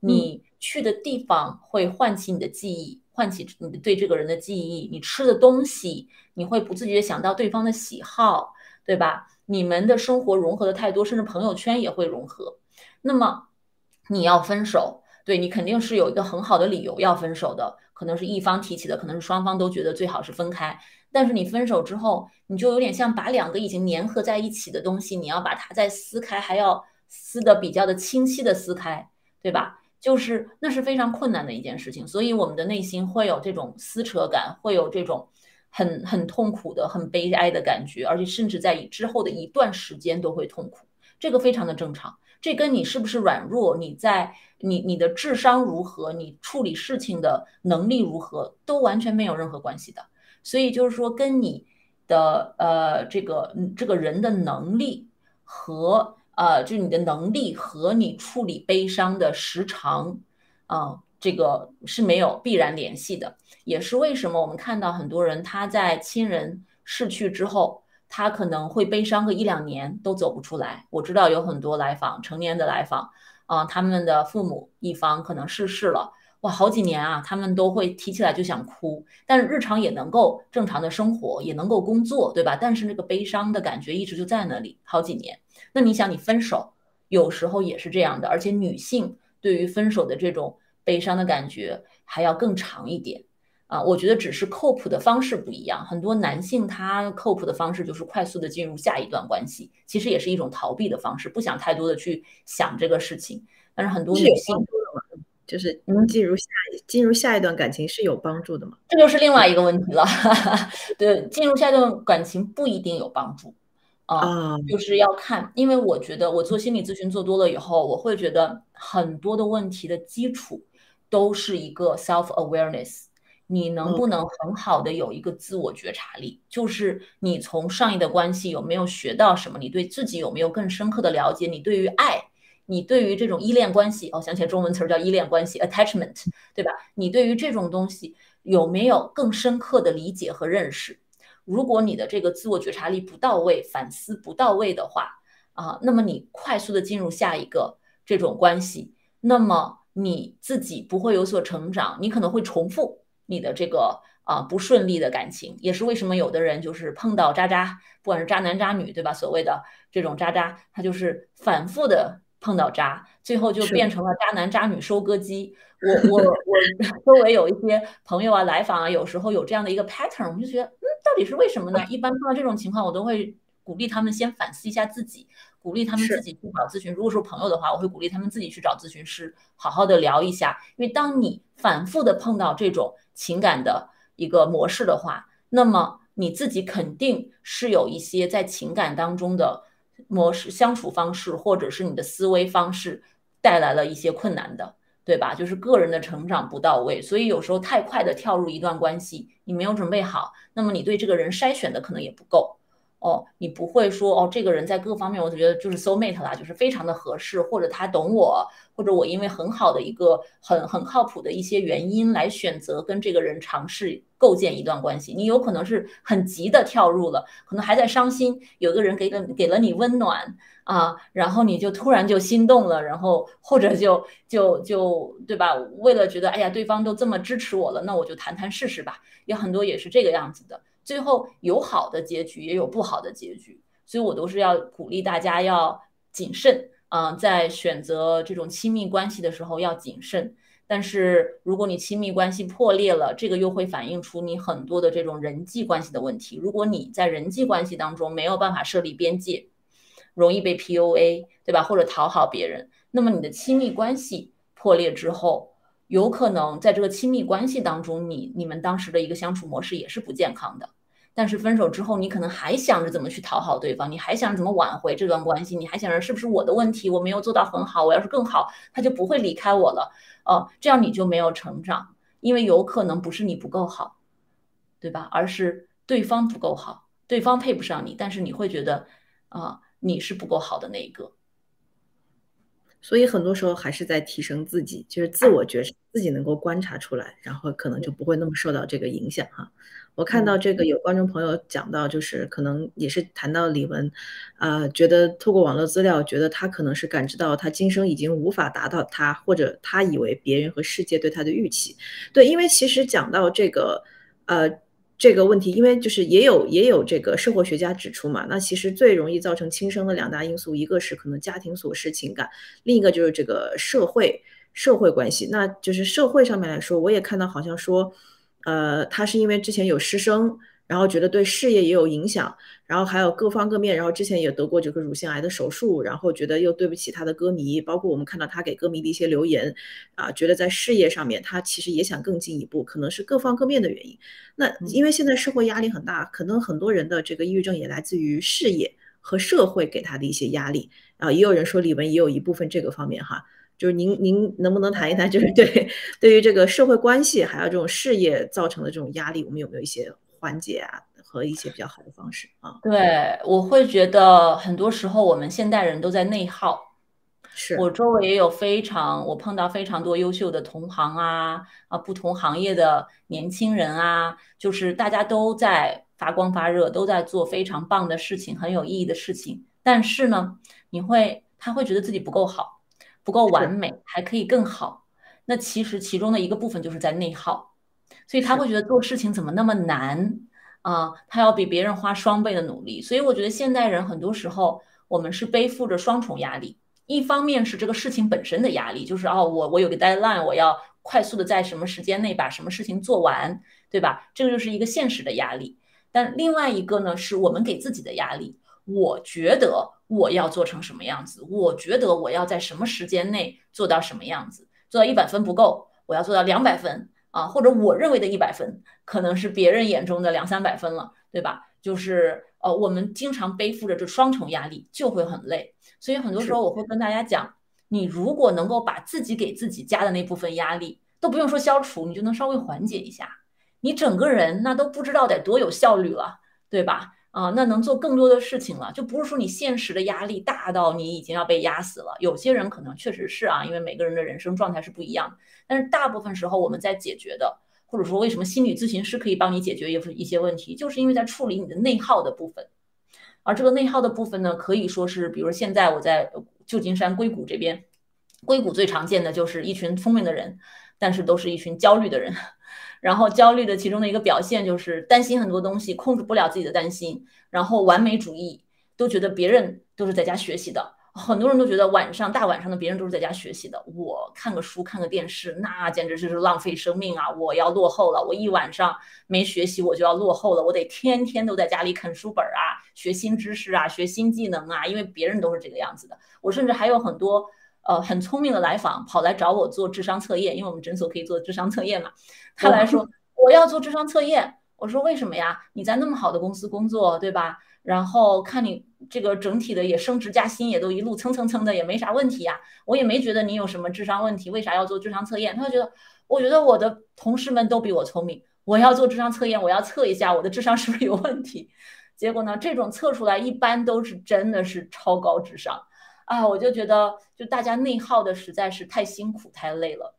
你去的地方会唤起你的记忆，唤起你对这个人的记忆。你吃的东西，你会不自觉想到对方的喜好，对吧？你们的生活融合的太多，甚至朋友圈也会融合。那么你要分手，对你肯定是有一个很好的理由要分手的。可能是一方提起的，可能是双方都觉得最好是分开。但是你分手之后，你就有点像把两个已经粘合在一起的东西，你要把它再撕开，还要撕的比较的清晰的撕开，对吧？就是那是非常困难的一件事情。所以我们的内心会有这种撕扯感，会有这种很很痛苦的、很悲哀的感觉，而且甚至在之后的一段时间都会痛苦。这个非常的正常。这跟你是不是软弱，你在你你的智商如何，你处理事情的能力如何，都完全没有任何关系的。所以就是说，跟你的呃这个这个人的能力和呃就你的能力和你处理悲伤的时长啊，这个是没有必然联系的。也是为什么我们看到很多人他在亲人逝去之后。他可能会悲伤个一两年都走不出来。我知道有很多来访，成年的来访，啊，他们的父母一方可能逝世了，哇，好几年啊，他们都会提起来就想哭，但是日常也能够正常的生活，也能够工作，对吧？但是那个悲伤的感觉一直就在那里，好几年。那你想，你分手有时候也是这样的，而且女性对于分手的这种悲伤的感觉还要更长一点。啊，我觉得只是 cope 的方式不一样。很多男性他 cope 的方式就是快速的进入下一段关系，其实也是一种逃避的方式，不想太多的去想这个事情。但是很多女性就是进入下进入下一段感情是有帮助的吗？这就是另外一个问题了。对，进入下一段感情不一定有帮助啊，就是要看。因为我觉得我做心理咨询做多了以后，我会觉得很多的问题的基础都是一个 self awareness。你能不能很好的有一个自我觉察力？就是你从上一的关系有没有学到什么？你对自己有没有更深刻的了解？你对于爱，你对于这种依恋关系，哦，想起来中文词儿叫依恋关系 （attachment），对吧？你对于这种东西有没有更深刻的理解和认识？如果你的这个自我觉察力不到位，反思不到位的话，啊，那么你快速的进入下一个这种关系，那么你自己不会有所成长，你可能会重复。你的这个啊不顺利的感情，也是为什么有的人就是碰到渣渣，不管是渣男渣女，对吧？所谓的这种渣渣，他就是反复的碰到渣，最后就变成了渣男渣女收割机。我我我 周围有一些朋友啊来访啊，有时候有这样的一个 pattern，我就觉得，嗯，到底是为什么呢？一般碰到这种情况，我都会鼓励他们先反思一下自己。鼓励他们自己去找咨询。如果说朋友的话，我会鼓励他们自己去找咨询师，好好的聊一下。因为当你反复的碰到这种情感的一个模式的话，那么你自己肯定是有一些在情感当中的模式、相处方式，或者是你的思维方式带来了一些困难的，对吧？就是个人的成长不到位，所以有时候太快的跳入一段关系，你没有准备好，那么你对这个人筛选的可能也不够。哦，你不会说哦，这个人在各方面，我觉得就是 soul mate 啦，就是非常的合适，或者他懂我，或者我因为很好的一个很很靠谱的一些原因来选择跟这个人尝试构建一段关系。你有可能是很急的跳入了，可能还在伤心，有个人给了给了你温暖啊，然后你就突然就心动了，然后或者就就就对吧？为了觉得哎呀，对方都这么支持我了，那我就谈谈试试吧。有很多也是这个样子的。最后有好的结局，也有不好的结局，所以我都是要鼓励大家要谨慎啊，在选择这种亲密关系的时候要谨慎。但是如果你亲密关系破裂了，这个又会反映出你很多的这种人际关系的问题。如果你在人际关系当中没有办法设立边界，容易被 PUA，对吧？或者讨好别人，那么你的亲密关系破裂之后。有可能在这个亲密关系当中，你你们当时的一个相处模式也是不健康的。但是分手之后，你可能还想着怎么去讨好对方，你还想着怎么挽回这段关系，你还想着是不是我的问题，我没有做到很好，我要是更好，他就不会离开我了。哦，这样你就没有成长，因为有可能不是你不够好，对吧？而是对方不够好，对方配不上你，但是你会觉得啊，你是不够好的那一个。所以很多时候还是在提升自己，就是自我觉察，自己能够观察出来，然后可能就不会那么受到这个影响哈。我看到这个有观众朋友讲到，就是可能也是谈到李文，啊，觉得透过网络资料，觉得他可能是感知到他今生已经无法达到他，或者他以为别人和世界对他的预期。对，因为其实讲到这个，呃。这个问题，因为就是也有也有这个社会学家指出嘛，那其实最容易造成轻生的两大因素，一个是可能家庭琐事情感，另一个就是这个社会社会关系。那就是社会上面来说，我也看到好像说，呃，他是因为之前有师生。然后觉得对事业也有影响，然后还有各方各面，然后之前也得过这个乳腺癌的手术，然后觉得又对不起他的歌迷，包括我们看到他给歌迷的一些留言，啊，觉得在事业上面他其实也想更进一步，可能是各方各面的原因。那因为现在社会压力很大，可能很多人的这个抑郁症也来自于事业和社会给他的一些压力啊，也有人说李玟也有一部分这个方面哈，就是您您能不能谈一谈，就是对对于这个社会关系还有这种事业造成的这种压力，我们有没有一些？缓解啊，和一些比较好的方式啊。对，我会觉得很多时候我们现代人都在内耗。是我周围也有非常，我碰到非常多优秀的同行啊啊，不同行业的年轻人啊，就是大家都在发光发热，都在做非常棒的事情，很有意义的事情。但是呢，你会他会觉得自己不够好，不够完美，还可以更好。那其实其中的一个部分就是在内耗，所以他会觉得做事情怎么那么难啊？他要比别人花双倍的努力。所以我觉得现代人很多时候我们是背负着双重压力，一方面是这个事情本身的压力，就是哦，我我有个 deadline，我要快速的在什么时间内把什么事情做完，对吧？这个就是一个现实的压力。但另外一个呢，是我们给自己的压力。我觉得我要做成什么样子？我觉得我要在什么时间内做到什么样子？做到一百分不够，我要做到两百分啊！或者我认为的一百分，可能是别人眼中的两三百分了，对吧？就是呃，我们经常背负着这双重压力，就会很累。所以很多时候我会跟大家讲，你如果能够把自己给自己加的那部分压力都不用说消除，你就能稍微缓解一下。你整个人那都不知道得多有效率了，对吧？啊，那能做更多的事情了，就不是说你现实的压力大到你已经要被压死了。有些人可能确实是啊，因为每个人的人生状态是不一样的。但是大部分时候我们在解决的，或者说为什么心理咨询师可以帮你解决一一些问题，就是因为在处理你的内耗的部分。而这个内耗的部分呢，可以说是，比如现在我在旧金山硅谷这边，硅谷最常见的就是一群聪明的人，但是都是一群焦虑的人。然后焦虑的其中的一个表现就是担心很多东西，控制不了自己的担心，然后完美主义，都觉得别人都是在家学习的，很多人都觉得晚上大晚上的别人都是在家学习的，我看个书看个电视那简直就是浪费生命啊！我要落后了，我一晚上没学习我就要落后了，我得天天都在家里啃书本啊，学新知识啊，学新技能啊，因为别人都是这个样子的。我甚至还有很多。呃，很聪明的来访跑来找我做智商测验，因为我们诊所可以做智商测验嘛。他来说我要做智商测验，我说为什么呀？你在那么好的公司工作，对吧？然后看你这个整体的也升职加薪，也都一路蹭蹭蹭的，也没啥问题呀。我也没觉得你有什么智商问题，为啥要做智商测验？他就觉得，我觉得我的同事们都比我聪明，我要做智商测验，我要测一下我的智商是不是有问题。结果呢，这种测出来一般都是真的是超高智商。啊，我就觉得，就大家内耗的实在是太辛苦、太累了。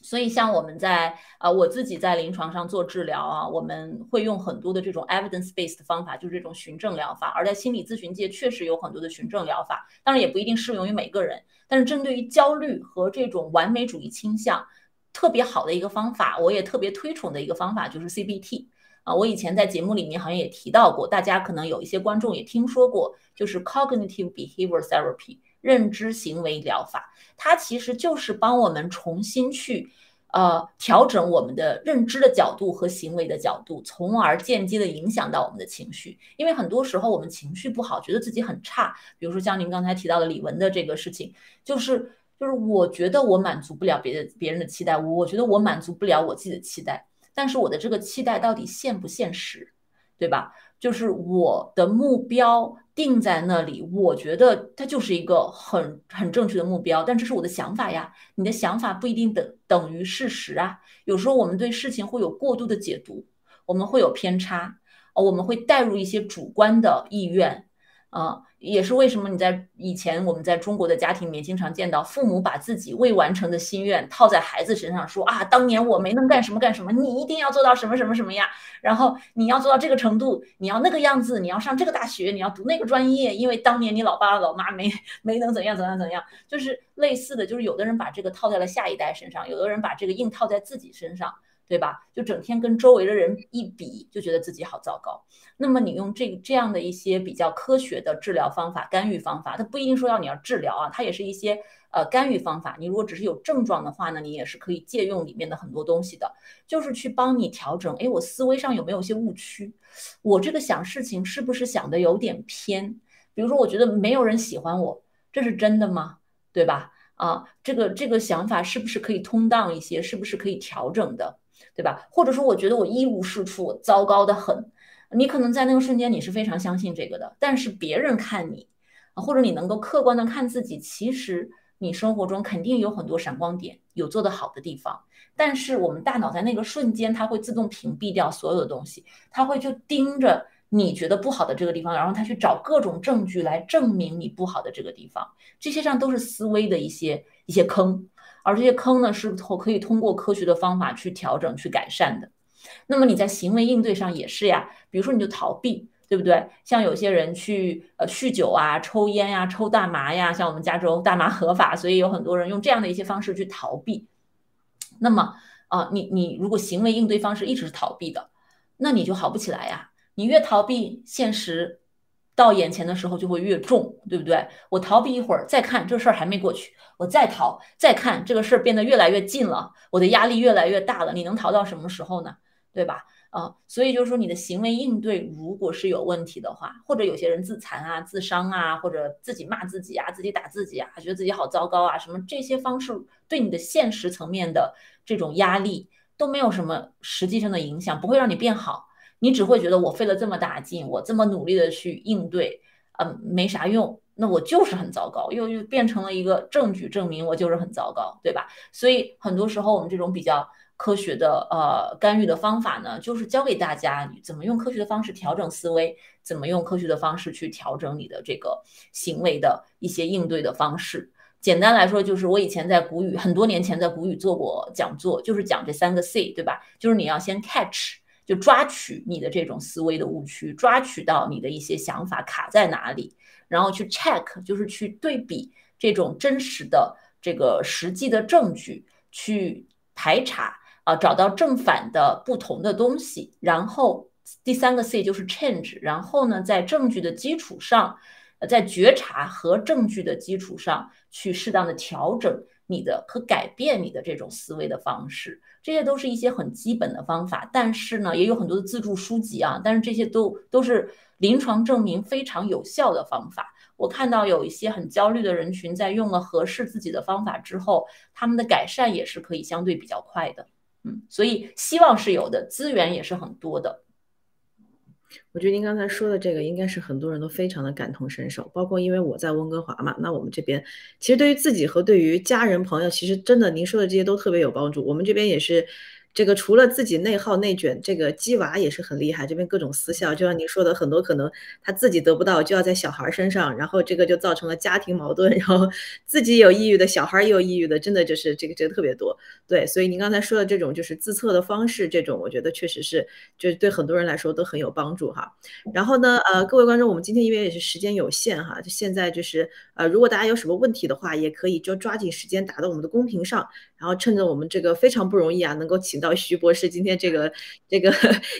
所以，像我们在啊，我自己在临床上做治疗啊，我们会用很多的这种 evidence-based 的方法，就是这种循证疗法。而在心理咨询界，确实有很多的循证疗法，当然也不一定适用于每个人。但是，针对于焦虑和这种完美主义倾向，特别好的一个方法，我也特别推崇的一个方法就是 CBT 啊。我以前在节目里面好像也提到过，大家可能有一些观众也听说过。就是 cognitive behavior therapy 认知行为疗法，它其实就是帮我们重新去呃调整我们的认知的角度和行为的角度，从而间接的影响到我们的情绪。因为很多时候我们情绪不好，觉得自己很差。比如说像您刚才提到的李文的这个事情，就是就是我觉得我满足不了别的别人的期待，我觉得我满足不了我自己的期待，但是我的这个期待到底现不现实，对吧？就是我的目标。定在那里，我觉得它就是一个很很正确的目标，但这是我的想法呀。你的想法不一定等等于事实啊。有时候我们对事情会有过度的解读，我们会有偏差，我们会带入一些主观的意愿。啊，也是为什么你在以前我们在中国的家庭里面经常见到父母把自己未完成的心愿套在孩子身上，说啊，当年我没能干什么干什么，你一定要做到什么什么什么呀，然后你要做到这个程度，你要那个样子，你要上这个大学，你要读那个专业，因为当年你老爸老妈没没能怎样怎样怎样，就是类似的就是有的人把这个套在了下一代身上，有的人把这个硬套在自己身上。对吧？就整天跟周围的人一比，就觉得自己好糟糕。那么你用这这样的一些比较科学的治疗方法、干预方法，它不一定说要你要治疗啊，它也是一些呃干预方法。你如果只是有症状的话呢，你也是可以借用里面的很多东西的，就是去帮你调整。哎，我思维上有没有些误区？我这个想事情是不是想的有点偏？比如说，我觉得没有人喜欢我，这是真的吗？对吧？啊，这个这个想法是不是可以通当一些？是不是可以调整的？对吧？或者说，我觉得我一无是处，糟糕的很。你可能在那个瞬间你是非常相信这个的，但是别人看你，或者你能够客观的看自己，其实你生活中肯定有很多闪光点，有做得好的地方。但是我们大脑在那个瞬间，它会自动屏蔽掉所有的东西，它会就盯着你觉得不好的这个地方，然后它去找各种证据来证明你不好的这个地方。这些上都是思维的一些一些坑。而这些坑呢，是可以通过科学的方法去调整、去改善的。那么你在行为应对上也是呀，比如说你就逃避，对不对？像有些人去呃酗酒啊、抽烟呀、抽大麻呀，像我们加州大麻合法，所以有很多人用这样的一些方式去逃避。那么啊，你你如果行为应对方式一直是逃避的，那你就好不起来呀。你越逃避现实。到眼前的时候就会越重，对不对？我逃避一会儿，再看这事儿还没过去，我再逃，再看这个事儿变得越来越近了，我的压力越来越大了。你能逃到什么时候呢？对吧？啊，所以就是说，你的行为应对如果是有问题的话，或者有些人自残啊、自伤啊，或者自己骂自己啊、自己打自己啊，觉得自己好糟糕啊，什么这些方式对你的现实层面的这种压力都没有什么实际上的影响，不会让你变好。你只会觉得我费了这么大劲，我这么努力的去应对，嗯，没啥用。那我就是很糟糕，又又变成了一个证据证明我就是很糟糕，对吧？所以很多时候我们这种比较科学的呃干预的方法呢，就是教给大家怎么用科学的方式调整思维，怎么用科学的方式去调整你的这个行为的一些应对的方式。简单来说，就是我以前在古语很多年前在古语做过讲座，就是讲这三个 C，对吧？就是你要先 catch。就抓取你的这种思维的误区，抓取到你的一些想法卡在哪里，然后去 check，就是去对比这种真实的这个实际的证据，去排查啊，找到正反的不同的东西，然后第三个 C 就是 change，然后呢，在证据的基础上，呃在觉察和证据的基础上去适当的调整你的和改变你的这种思维的方式。这些都是一些很基本的方法，但是呢，也有很多的自助书籍啊。但是这些都都是临床证明非常有效的方法。我看到有一些很焦虑的人群，在用了合适自己的方法之后，他们的改善也是可以相对比较快的。嗯，所以希望是有的，资源也是很多的。我觉得您刚才说的这个，应该是很多人都非常的感同身受，包括因为我在温哥华嘛，那我们这边其实对于自己和对于家人朋友，其实真的您说的这些都特别有帮助。我们这边也是。这个除了自己内耗内卷，这个鸡娃也是很厉害。这边各种私校，就像您说的，很多可能他自己得不到，就要在小孩身上，然后这个就造成了家庭矛盾，然后 自己有抑郁的，小孩也有抑郁的，真的就是这个这个特别多。对，所以您刚才说的这种就是自测的方式，这种我觉得确实是，就是对很多人来说都很有帮助哈。然后呢，呃，各位观众，我们今天因为也是时间有限哈，就现在就是呃，如果大家有什么问题的话，也可以就抓紧时间打到我们的公屏上，然后趁着我们这个非常不容易啊，能够请到。徐博士今天这个这个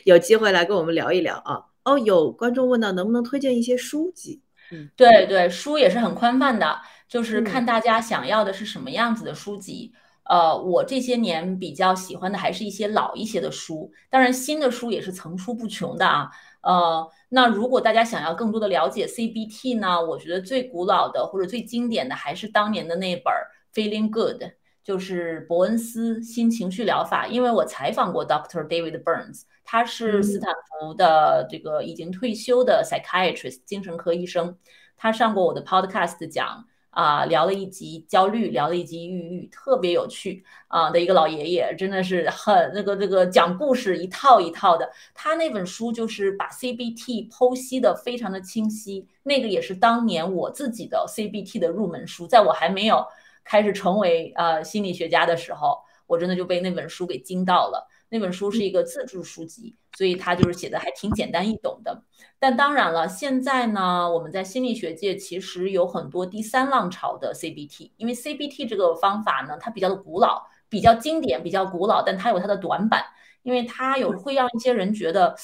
有机会来跟我们聊一聊啊！哦，有观众问到能不能推荐一些书籍？嗯，对对，书也是很宽泛的，就是看大家想要的是什么样子的书籍。呃，我这些年比较喜欢的还是一些老一些的书，当然新的书也是层出不穷的啊。呃，那如果大家想要更多的了解 CBT 呢，我觉得最古老的或者最经典的还是当年的那本《Feeling Good》。就是伯恩斯新情绪疗法，因为我采访过 Dr. David Burns，他是斯坦福的这个已经退休的 psychiatrist 精神科医生，他上过我的 podcast 讲啊，聊了一集焦虑，聊了一集抑郁，特别有趣啊的一个老爷爷，真的是很那个那个讲故事一套一套的，他那本书就是把 CBT 剖析的非常的清晰，那个也是当年我自己的 CBT 的入门书，在我还没有。开始成为呃心理学家的时候，我真的就被那本书给惊到了。那本书是一个自助书籍，所以它就是写的还挺简单易懂的。但当然了，现在呢，我们在心理学界其实有很多第三浪潮的 CBT，因为 CBT 这个方法呢，它比较的古老，比较经典，比较古老，但它有它的短板，因为它有会让一些人觉得，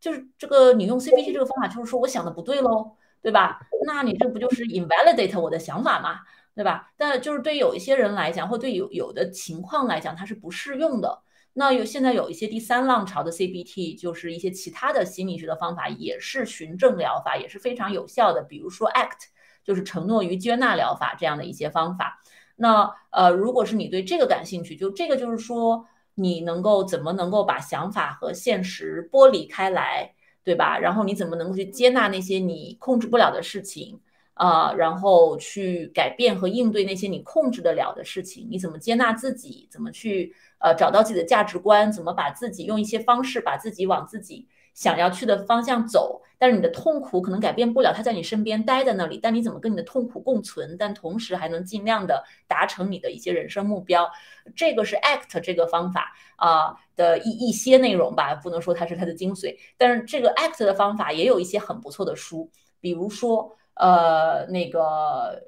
就是这个你用 CBT 这个方法，就是说我想的不对喽，对吧？那你这不就是 invalidate 我的想法吗？对吧？但就是对有一些人来讲，或对有有的情况来讲，它是不适用的。那有现在有一些第三浪潮的 CBT，就是一些其他的心理学的方法，也是循证疗法，也是非常有效的。比如说 ACT，就是承诺与接纳疗法这样的一些方法。那呃，如果是你对这个感兴趣，就这个就是说，你能够怎么能够把想法和现实剥离开来，对吧？然后你怎么能够去接纳那些你控制不了的事情？啊，然后去改变和应对那些你控制得了的事情，你怎么接纳自己？怎么去呃找到自己的价值观？怎么把自己用一些方式把自己往自己想要去的方向走，但是你的痛苦可能改变不了，他在你身边待在那里，但你怎么跟你的痛苦共存，但同时还能尽量的达成你的一些人生目标，这个是 ACT 这个方法啊的一一些内容吧，不能说它是它的精髓，但是这个 ACT 的方法也有一些很不错的书，比如说呃那个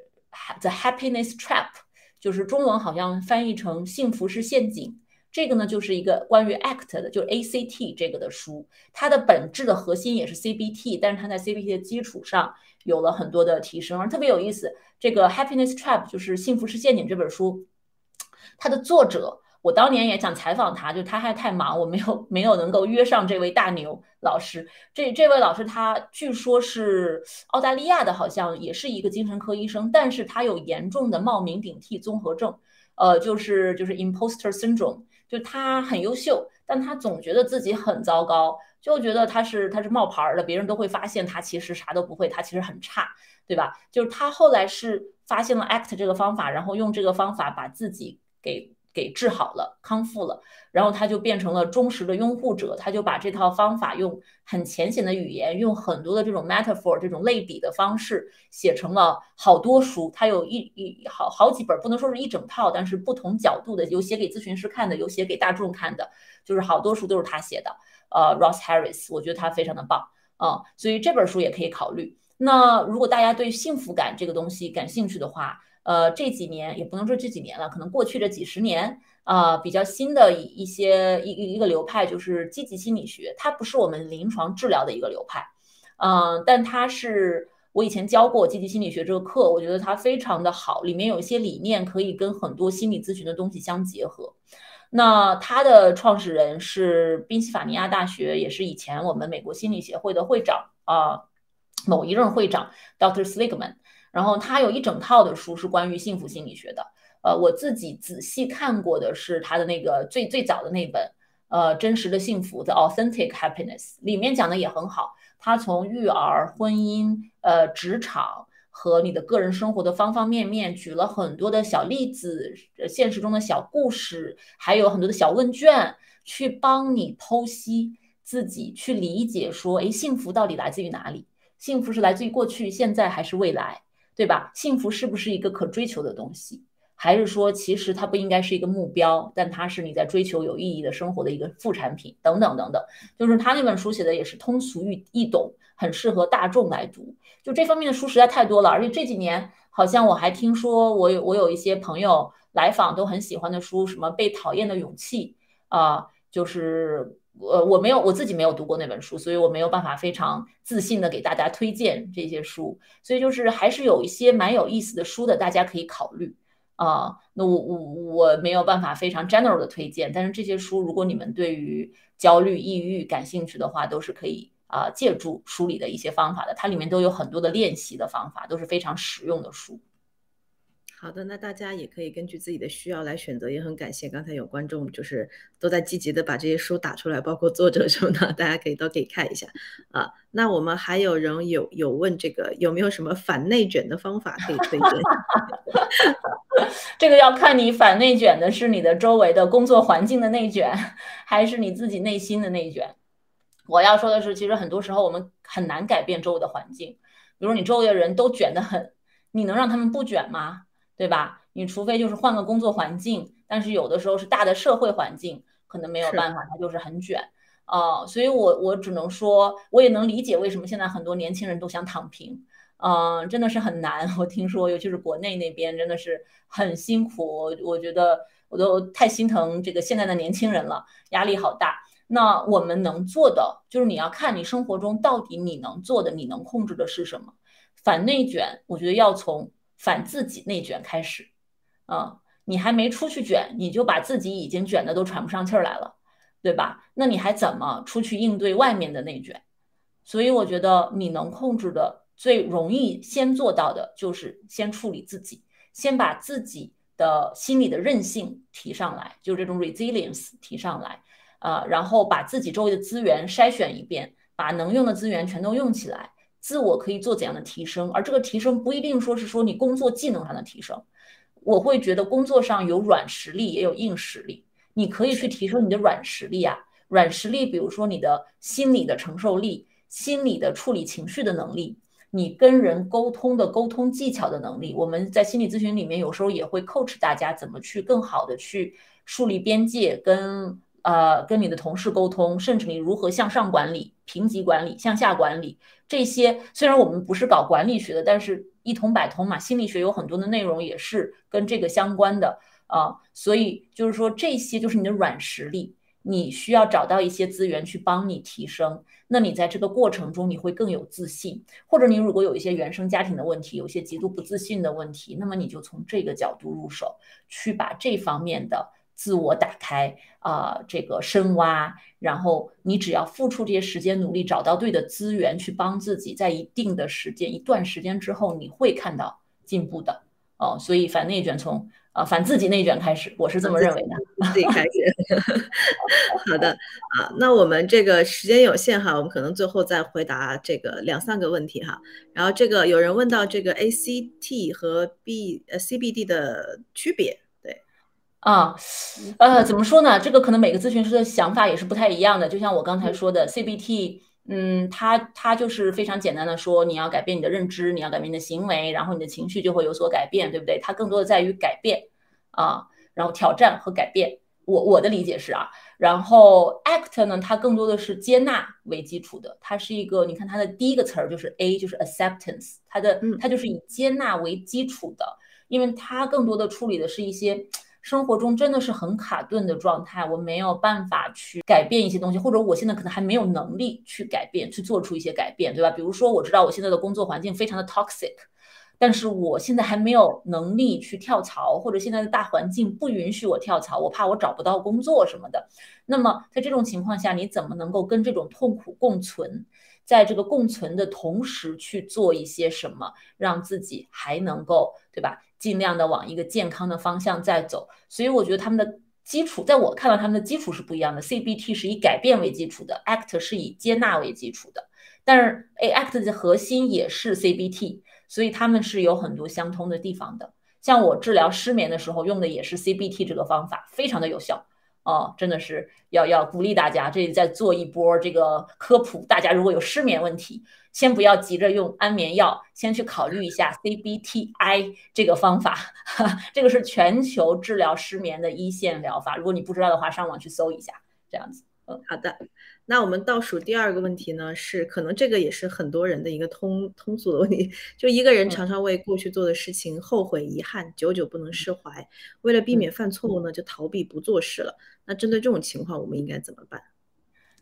The Happiness Trap，就是中文好像翻译成幸福是陷阱。这个呢，就是一个关于 ACT 的，就是 ACT 这个的书，它的本质的核心也是 CBT，但是它在 CBT 的基础上有了很多的提升，而特别有意思。这个 Happiness Trap 就是幸福是陷阱这本书，它的作者，我当年也想采访他，就他还太忙，我没有没有能够约上这位大牛老师。这这位老师他据说是澳大利亚的，好像也是一个精神科医生，但是他有严重的冒名顶替综合症，呃，就是就是 Imposter Syndrome。就他很优秀，但他总觉得自己很糟糕，就觉得他是他是冒牌的，别人都会发现他其实啥都不会，他其实很差，对吧？就是他后来是发现了 ACT 这个方法，然后用这个方法把自己给。给治好了，康复了，然后他就变成了忠实的拥护者，他就把这套方法用很浅显的语言，用很多的这种 metaphor 这种类比的方式写成了好多书。他有一一好好几本，不能说是一整套，但是不同角度的，有写给咨询师看的，有写给大众看的，就是好多书都是他写的。呃，Ross Harris，我觉得他非常的棒啊，所以这本书也可以考虑。那如果大家对幸福感这个东西感兴趣的话，呃，这几年也不能说这几年了，可能过去这几十年啊，比较新的一一些一一一个流派就是积极心理学，它不是我们临床治疗的一个流派，嗯，但它是我以前教过积极心理学这个课，我觉得它非常的好，里面有一些理念可以跟很多心理咨询的东西相结合。那它的创始人是宾夕法尼亚大学，也是以前我们美国心理协会的会长啊，某一任会长 Dr. Sligman。然后他有一整套的书是关于幸福心理学的，呃，我自己仔细看过的是他的那个最最早的那本，呃，真实的幸福的 Authentic Happiness，里面讲的也很好。他从育儿、婚姻、呃，职场和你的个人生活的方方面面，举了很多的小例子，现实中的小故事，还有很多的小问卷，去帮你剖析自己，去理解说，哎，幸福到底来自于哪里？幸福是来自于过去、现在还是未来？对吧？幸福是不是一个可追求的东西，还是说其实它不应该是一个目标，但它是你在追求有意义的生活的一个副产品？等等等等，就是他那本书写的也是通俗易易懂，很适合大众来读。就这方面的书实在太多了，而且这几年好像我还听说，我有我有一些朋友来访都很喜欢的书，什么《被讨厌的勇气》啊，就是。我我没有我自己没有读过那本书，所以我没有办法非常自信的给大家推荐这些书。所以就是还是有一些蛮有意思的书的，大家可以考虑啊。那我我我没有办法非常 general 的推荐，但是这些书如果你们对于焦虑、抑郁感兴趣的话，都是可以啊借助书里的一些方法的。它里面都有很多的练习的方法，都是非常实用的书。好的，那大家也可以根据自己的需要来选择，也很感谢刚才有观众就是都在积极的把这些书打出来，包括作者什么的，大家可以都可以看一下啊。那我们还有人有有问这个有没有什么反内卷的方法可以推荐？这个要看你反内卷的是你的周围的工作环境的内卷，还是你自己内心的内卷。我要说的是，其实很多时候我们很难改变周围的环境，比如你周围的人都卷得很，你能让他们不卷吗？对吧？你除非就是换个工作环境，但是有的时候是大的社会环境，可能没有办法，它就是很卷啊。所以我我只能说，我也能理解为什么现在很多年轻人都想躺平，嗯，真的是很难。我听说，尤其是国内那边，真的是很辛苦。我我觉得我都太心疼这个现在的年轻人了，压力好大。那我们能做的就是你要看你生活中到底你能做的、你能控制的是什么。反内卷，我觉得要从。反自己内卷开始，啊，你还没出去卷，你就把自己已经卷的都喘不上气儿来了，对吧？那你还怎么出去应对外面的内卷？所以我觉得你能控制的最容易先做到的就是先处理自己，先把自己的心理的韧性提上来，就这种 resilience 提上来，啊，然后把自己周围的资源筛选一遍，把能用的资源全都用起来。自我可以做怎样的提升？而这个提升不一定说是说你工作技能上的提升，我会觉得工作上有软实力也有硬实力，你可以去提升你的软实力啊。软实力，比如说你的心理的承受力、心理的处理情绪的能力、你跟人沟通的沟通技巧的能力。我们在心理咨询里面有时候也会 coach 大家怎么去更好的去树立边界，跟呃跟你的同事沟通，甚至你如何向上管理、评级管理、向下管理这些。虽然我们不是搞管理学的，但是一通百通嘛，心理学有很多的内容也是跟这个相关的啊。所以就是说，这些就是你的软实力。你需要找到一些资源去帮你提升，那你在这个过程中你会更有自信，或者你如果有一些原生家庭的问题，有些极度不自信的问题，那么你就从这个角度入手，去把这方面的自我打开啊，这个深挖，然后你只要付出这些时间努力，找到对的资源去帮自己，在一定的时间一段时间之后，你会看到进步的哦。所以反内卷从。啊，反自己内卷开始，我是这么认为的。自己开始，好的啊。那我们这个时间有限哈，我们可能最后再回答这个两三个问题哈。然后这个有人问到这个 ACT 和 B 呃 CBD 的区别，对啊，呃，怎么说呢？这个可能每个咨询师的想法也是不太一样的。就像我刚才说的，CBT。嗯，它它就是非常简单的说，你要改变你的认知，你要改变你的行为，然后你的情绪就会有所改变，对不对？它更多的在于改变啊，然后挑战和改变。我我的理解是啊，然后 act 呢，它更多的是接纳为基础的，它是一个，你看它的第一个词儿就是 a，就是 acceptance，它的它就是以接纳为基础的，因为它更多的处理的是一些。生活中真的是很卡顿的状态，我没有办法去改变一些东西，或者我现在可能还没有能力去改变，去做出一些改变，对吧？比如说，我知道我现在的工作环境非常的 toxic，但是我现在还没有能力去跳槽，或者现在的大环境不允许我跳槽，我怕我找不到工作什么的。那么在这种情况下，你怎么能够跟这种痛苦共存？在这个共存的同时去做一些什么，让自己还能够，对吧？尽量的往一个健康的方向在走，所以我觉得他们的基础，在我看到他们的基础是不一样的。CBT 是以改变为基础的，ACT 是以接纳为基础的，但是 A ACT 的核心也是 CBT，所以他们是有很多相通的地方的。像我治疗失眠的时候用的也是 CBT 这个方法，非常的有效。哦，真的是要要鼓励大家，这里再做一波这个科普。大家如果有失眠问题，先不要急着用安眠药，先去考虑一下 CBTI 这个方法，哈 这个是全球治疗失眠的一线疗法。如果你不知道的话，上网去搜一下，这样子。嗯，好的。那我们倒数第二个问题呢，是可能这个也是很多人的一个通通俗的问题，就一个人常常为过去做的事情后悔遗憾，久久不能释怀，为了避免犯错误呢，就逃避不做事了。那针对这种情况，我们应该怎么办？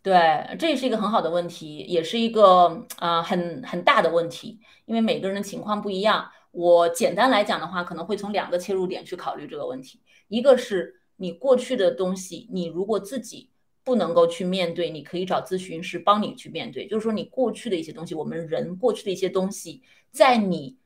对，这也是一个很好的问题，也是一个啊很很大的问题，因为每个人的情况不一样。我简单来讲的话，可能会从两个切入点去考虑这个问题，一个是你过去的东西，你如果自己。不能够去面对，你可以找咨询师帮你去面对。就是说，你过去的一些东西，我们人过去的一些东西，在你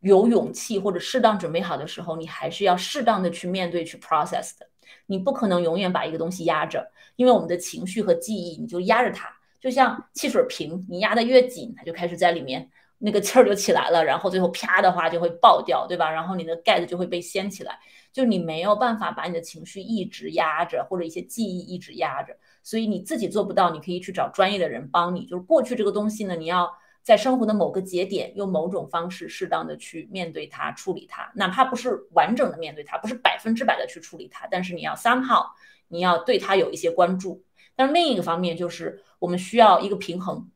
有勇气或者适当准备好的时候，你还是要适当的去面对、去 process 的。你不可能永远把一个东西压着，因为我们的情绪和记忆，你就压着它，就像汽水瓶，你压得越紧，它就开始在里面那个气儿就起来了，然后最后啪的话就会爆掉，对吧？然后你的盖子就会被掀起来。就你没有办法把你的情绪一直压着，或者一些记忆一直压着，所以你自己做不到，你可以去找专业的人帮你。就是过去这个东西呢，你要在生活的某个节点，用某种方式适当的去面对它、处理它，哪怕不是完整的面对它，不是百分之百的去处理它，但是你要 somehow，你要对它有一些关注。但是另一个方面就是我们需要一个平衡，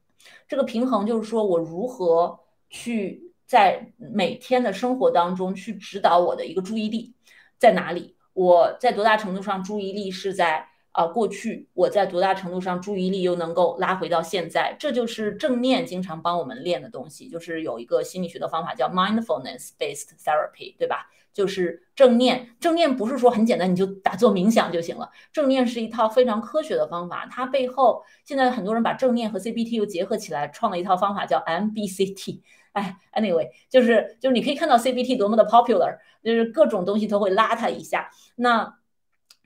这个平衡就是说我如何去在每天的生活当中去指导我的一个注意力。在哪里？我在多大程度上注意力是在啊过去？我在多大程度上注意力又能够拉回到现在？这就是正念经常帮我们练的东西，就是有一个心理学的方法叫 mindfulness based therapy，对吧？就是正念。正念不是说很简单，你就打坐冥想就行了。正念是一套非常科学的方法，它背后现在很多人把正念和 CBT 又结合起来，创了一套方法叫 MBCT。哎，anyway，就是就是你可以看到 CBT 多么的 popular，就是各种东西都会拉它一下。那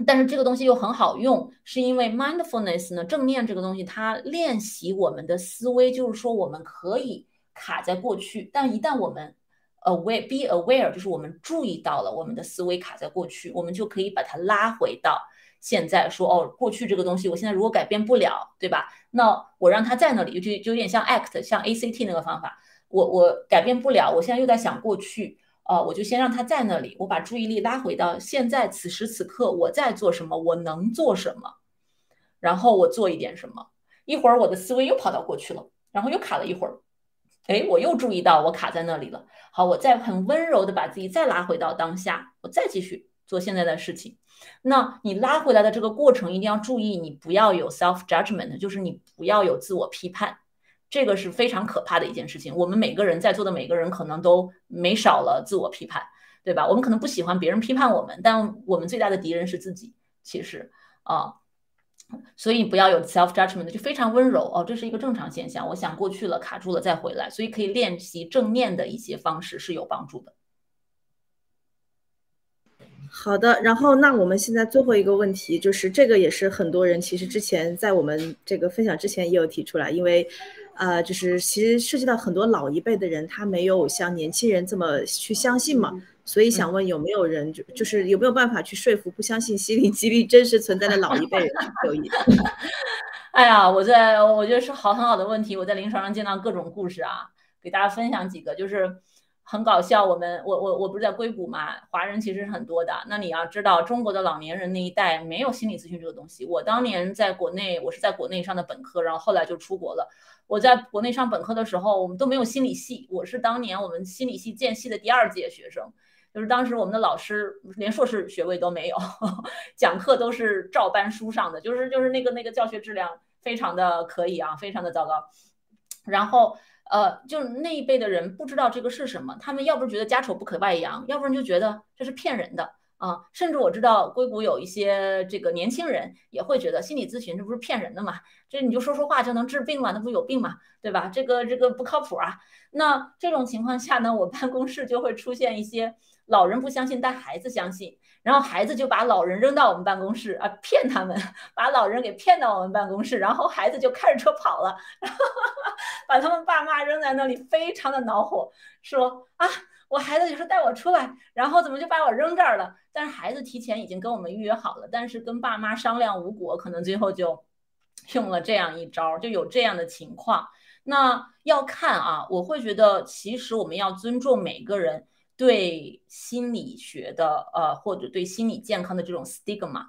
但是这个东西又很好用，是因为 mindfulness 呢，正念这个东西它练习我们的思维，就是说我们可以卡在过去，但一旦我们 aware be aware，就是我们注意到了我们的思维卡在过去，我们就可以把它拉回到现在，说哦，过去这个东西，我现在如果改变不了，对吧？那我让它在那里，就就有点像 act，像 ACT 那个方法，我我改变不了，我现在又在想过去，呃，我就先让它在那里，我把注意力拉回到现在，此时此刻我在做什么，我能做什么，然后我做一点什么，一会儿我的思维又跑到过去了，然后又卡了一会儿。哎，我又注意到我卡在那里了。好，我再很温柔的把自己再拉回到当下，我再继续做现在的事情。那你拉回来的这个过程一定要注意，你不要有 self judgment，就是你不要有自我批判，这个是非常可怕的一件事情。我们每个人在座的每个人可能都没少了自我批判，对吧？我们可能不喜欢别人批判我们，但我们最大的敌人是自己。其实啊。所以不要有 self judgment，就非常温柔哦，这是一个正常现象。我想过去了，卡住了再回来，所以可以练习正面的一些方式是有帮助的。好的，然后那我们现在最后一个问题就是，这个也是很多人其实之前在我们这个分享之前也有提出来，因为，呃，就是其实涉及到很多老一辈的人，他没有像年轻人这么去相信嘛。所以想问有没有人就就是有没有办法去说服不相信心理疾病真实存在的老一辈人就医？哎呀，我在我觉得是好很好的问题。我在临床上见到各种故事啊，给大家分享几个，就是很搞笑。我们我我我不是在硅谷嘛，华人其实是很多的。那你要知道，中国的老年人那一代没有心理咨询这个东西。我当年在国内，我是在国内上的本科，然后后来就出国了。我在国内上本科的时候，我们都没有心理系，我是当年我们心理系建系的第二届学生。就是当时我们的老师连硕士学位都没有，讲课都是照搬书上的，就是就是那个那个教学质量非常的可以啊，非常的糟糕。然后呃，就是那一辈的人不知道这个是什么，他们要不是觉得家丑不可外扬，要不然就觉得这是骗人的啊。甚至我知道硅谷有一些这个年轻人也会觉得心理咨询这不是骗人的嘛，这你就说说话就能治病嘛？那不有病嘛？对吧？这个这个不靠谱啊。那这种情况下呢，我办公室就会出现一些。老人不相信，但孩子相信，然后孩子就把老人扔到我们办公室啊，骗他们，把老人给骗到我们办公室，然后孩子就开着车跑了，把他们爸妈扔在那里，非常的恼火，说啊，我孩子就说带我出来，然后怎么就把我扔这儿了？但是孩子提前已经跟我们预约好了，但是跟爸妈商量无果，可能最后就用了这样一招，就有这样的情况。那要看啊，我会觉得其实我们要尊重每个人。对心理学的，呃，或者对心理健康的这种 stigma，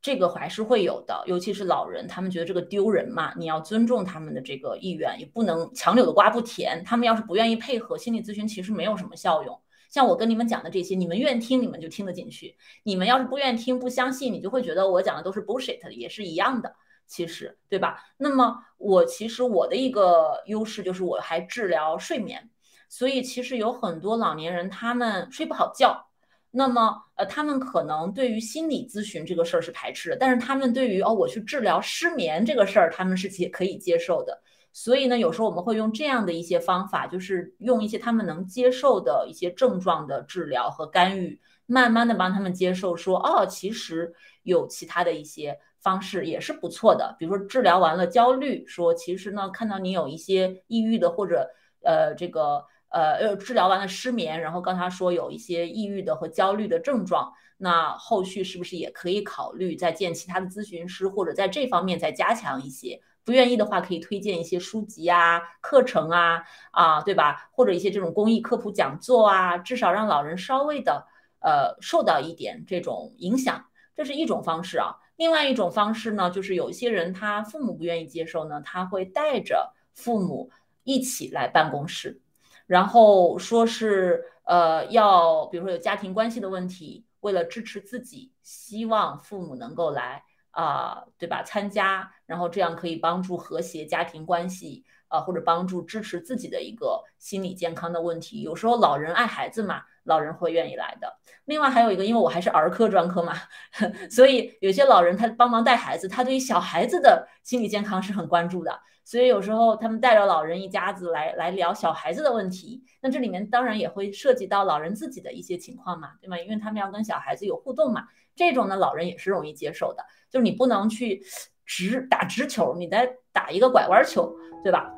这个还是会有的，尤其是老人，他们觉得这个丢人嘛，你要尊重他们的这个意愿，也不能强扭的瓜不甜。他们要是不愿意配合心理咨询，其实没有什么效用。像我跟你们讲的这些，你们愿听，你们就听得进去；你们要是不愿听、不相信，你就会觉得我讲的都是 bullshit，也是一样的，其实，对吧？那么我其实我的一个优势就是我还治疗睡眠。所以其实有很多老年人，他们睡不好觉，那么呃，他们可能对于心理咨询这个事儿是排斥的，但是他们对于哦，我去治疗失眠这个事儿，他们是接可以接受的。所以呢，有时候我们会用这样的一些方法，就是用一些他们能接受的一些症状的治疗和干预，慢慢的帮他们接受，说哦，其实有其他的一些方式也是不错的。比如说治疗完了焦虑，说其实呢，看到你有一些抑郁的或者呃这个。呃，治疗完了失眠，然后刚才说有一些抑郁的和焦虑的症状，那后续是不是也可以考虑再见其他的咨询师，或者在这方面再加强一些？不愿意的话，可以推荐一些书籍啊、课程啊，啊，对吧？或者一些这种公益科普讲座啊，至少让老人稍微的呃受到一点这种影响，这是一种方式啊。另外一种方式呢，就是有一些人他父母不愿意接受呢，他会带着父母一起来办公室。然后说是呃要，比如说有家庭关系的问题，为了支持自己，希望父母能够来啊，对吧？参加，然后这样可以帮助和谐家庭关系啊，或者帮助支持自己的一个心理健康的问题。有时候老人爱孩子嘛，老人会愿意来的。另外还有一个，因为我还是儿科专科嘛，所以有些老人他帮忙带孩子，他对于小孩子的心理健康是很关注的。所以有时候他们带着老人一家子来来聊小孩子的问题，那这里面当然也会涉及到老人自己的一些情况嘛，对吗？因为他们要跟小孩子有互动嘛，这种呢老人也是容易接受的。就是你不能去直打直球，你再打一个拐弯球，对吧？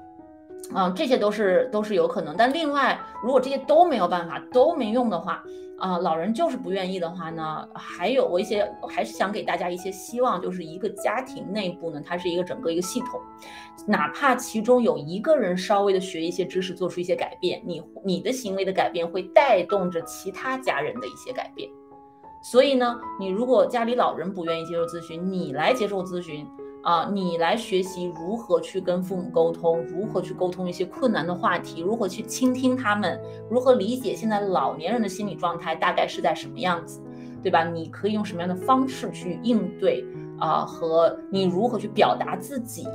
啊，这些都是都是有可能。但另外，如果这些都没有办法，都没用的话，啊，老人就是不愿意的话呢，还有我一些还是想给大家一些希望，就是一个家庭内部呢，它是一个整个一个系统，哪怕其中有一个人稍微的学一些知识，做出一些改变，你你的行为的改变会带动着其他家人的一些改变。所以呢，你如果家里老人不愿意接受咨询，你来接受咨询。啊，你来学习如何去跟父母沟通，如何去沟通一些困难的话题，如何去倾听他们，如何理解现在老年人的心理状态大概是在什么样子，对吧？你可以用什么样的方式去应对啊？和你如何去表达自己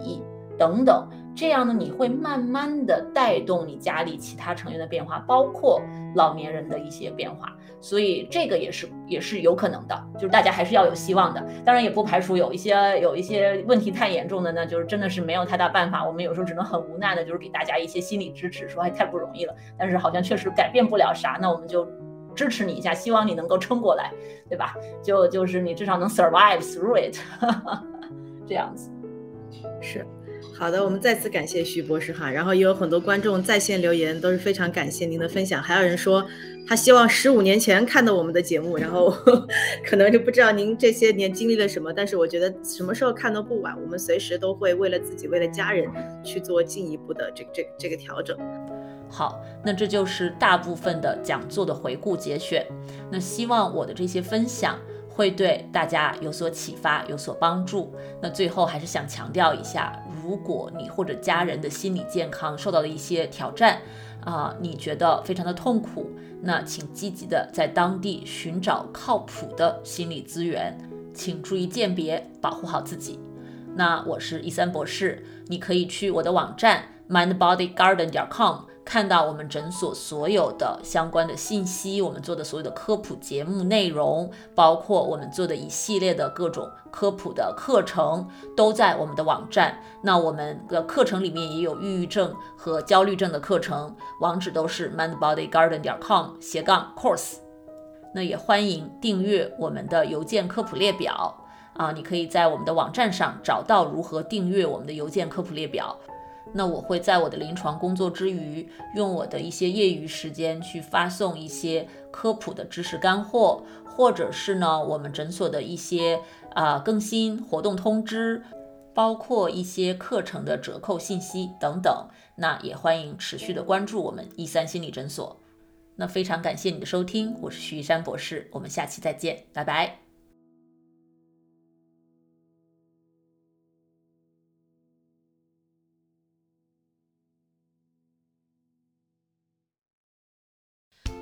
等等，这样呢，你会慢慢的带动你家里其他成员的变化，包括老年人的一些变化。所以这个也是也是有可能的，就是大家还是要有希望的。当然也不排除有一些有一些问题太严重的呢，就是真的是没有太大办法。我们有时候只能很无奈的，就是给大家一些心理支持，说哎太不容易了，但是好像确实改变不了啥，那我们就支持你一下，希望你能够撑过来，对吧？就就是你至少能 survive through it，这样子。是，好的，我们再次感谢徐博士哈，然后也有很多观众在线留言，都是非常感谢您的分享，还有人说。他希望十五年前看到我们的节目，然后 可能就不知道您这些年经历了什么。但是我觉得什么时候看都不晚，我们随时都会为了自己、为了家人去做进一步的这这这个调整。好，那这就是大部分的讲座的回顾节选。那希望我的这些分享会对大家有所启发、有所帮助。那最后还是想强调一下，如果你或者家人的心理健康受到了一些挑战，啊，你觉得非常的痛苦。那请积极的在当地寻找靠谱的心理资源，请注意鉴别，保护好自己。那我是一三博士，你可以去我的网站 mindbodygarden 点 com。看到我们诊所所有的相关的信息，我们做的所有的科普节目内容，包括我们做的一系列的各种科普的课程，都在我们的网站。那我们的课程里面也有抑郁症和焦虑症的课程，网址都是 mindbodygarden 点 com 斜杠 course。那也欢迎订阅我们的邮件科普列表啊，你可以在我们的网站上找到如何订阅我们的邮件科普列表。那我会在我的临床工作之余，用我的一些业余时间去发送一些科普的知识干货，或者是呢，我们诊所的一些啊更新活动通知，包括一些课程的折扣信息等等。那也欢迎持续的关注我们一三心理诊所。那非常感谢你的收听，我是徐一山博士，我们下期再见，拜拜。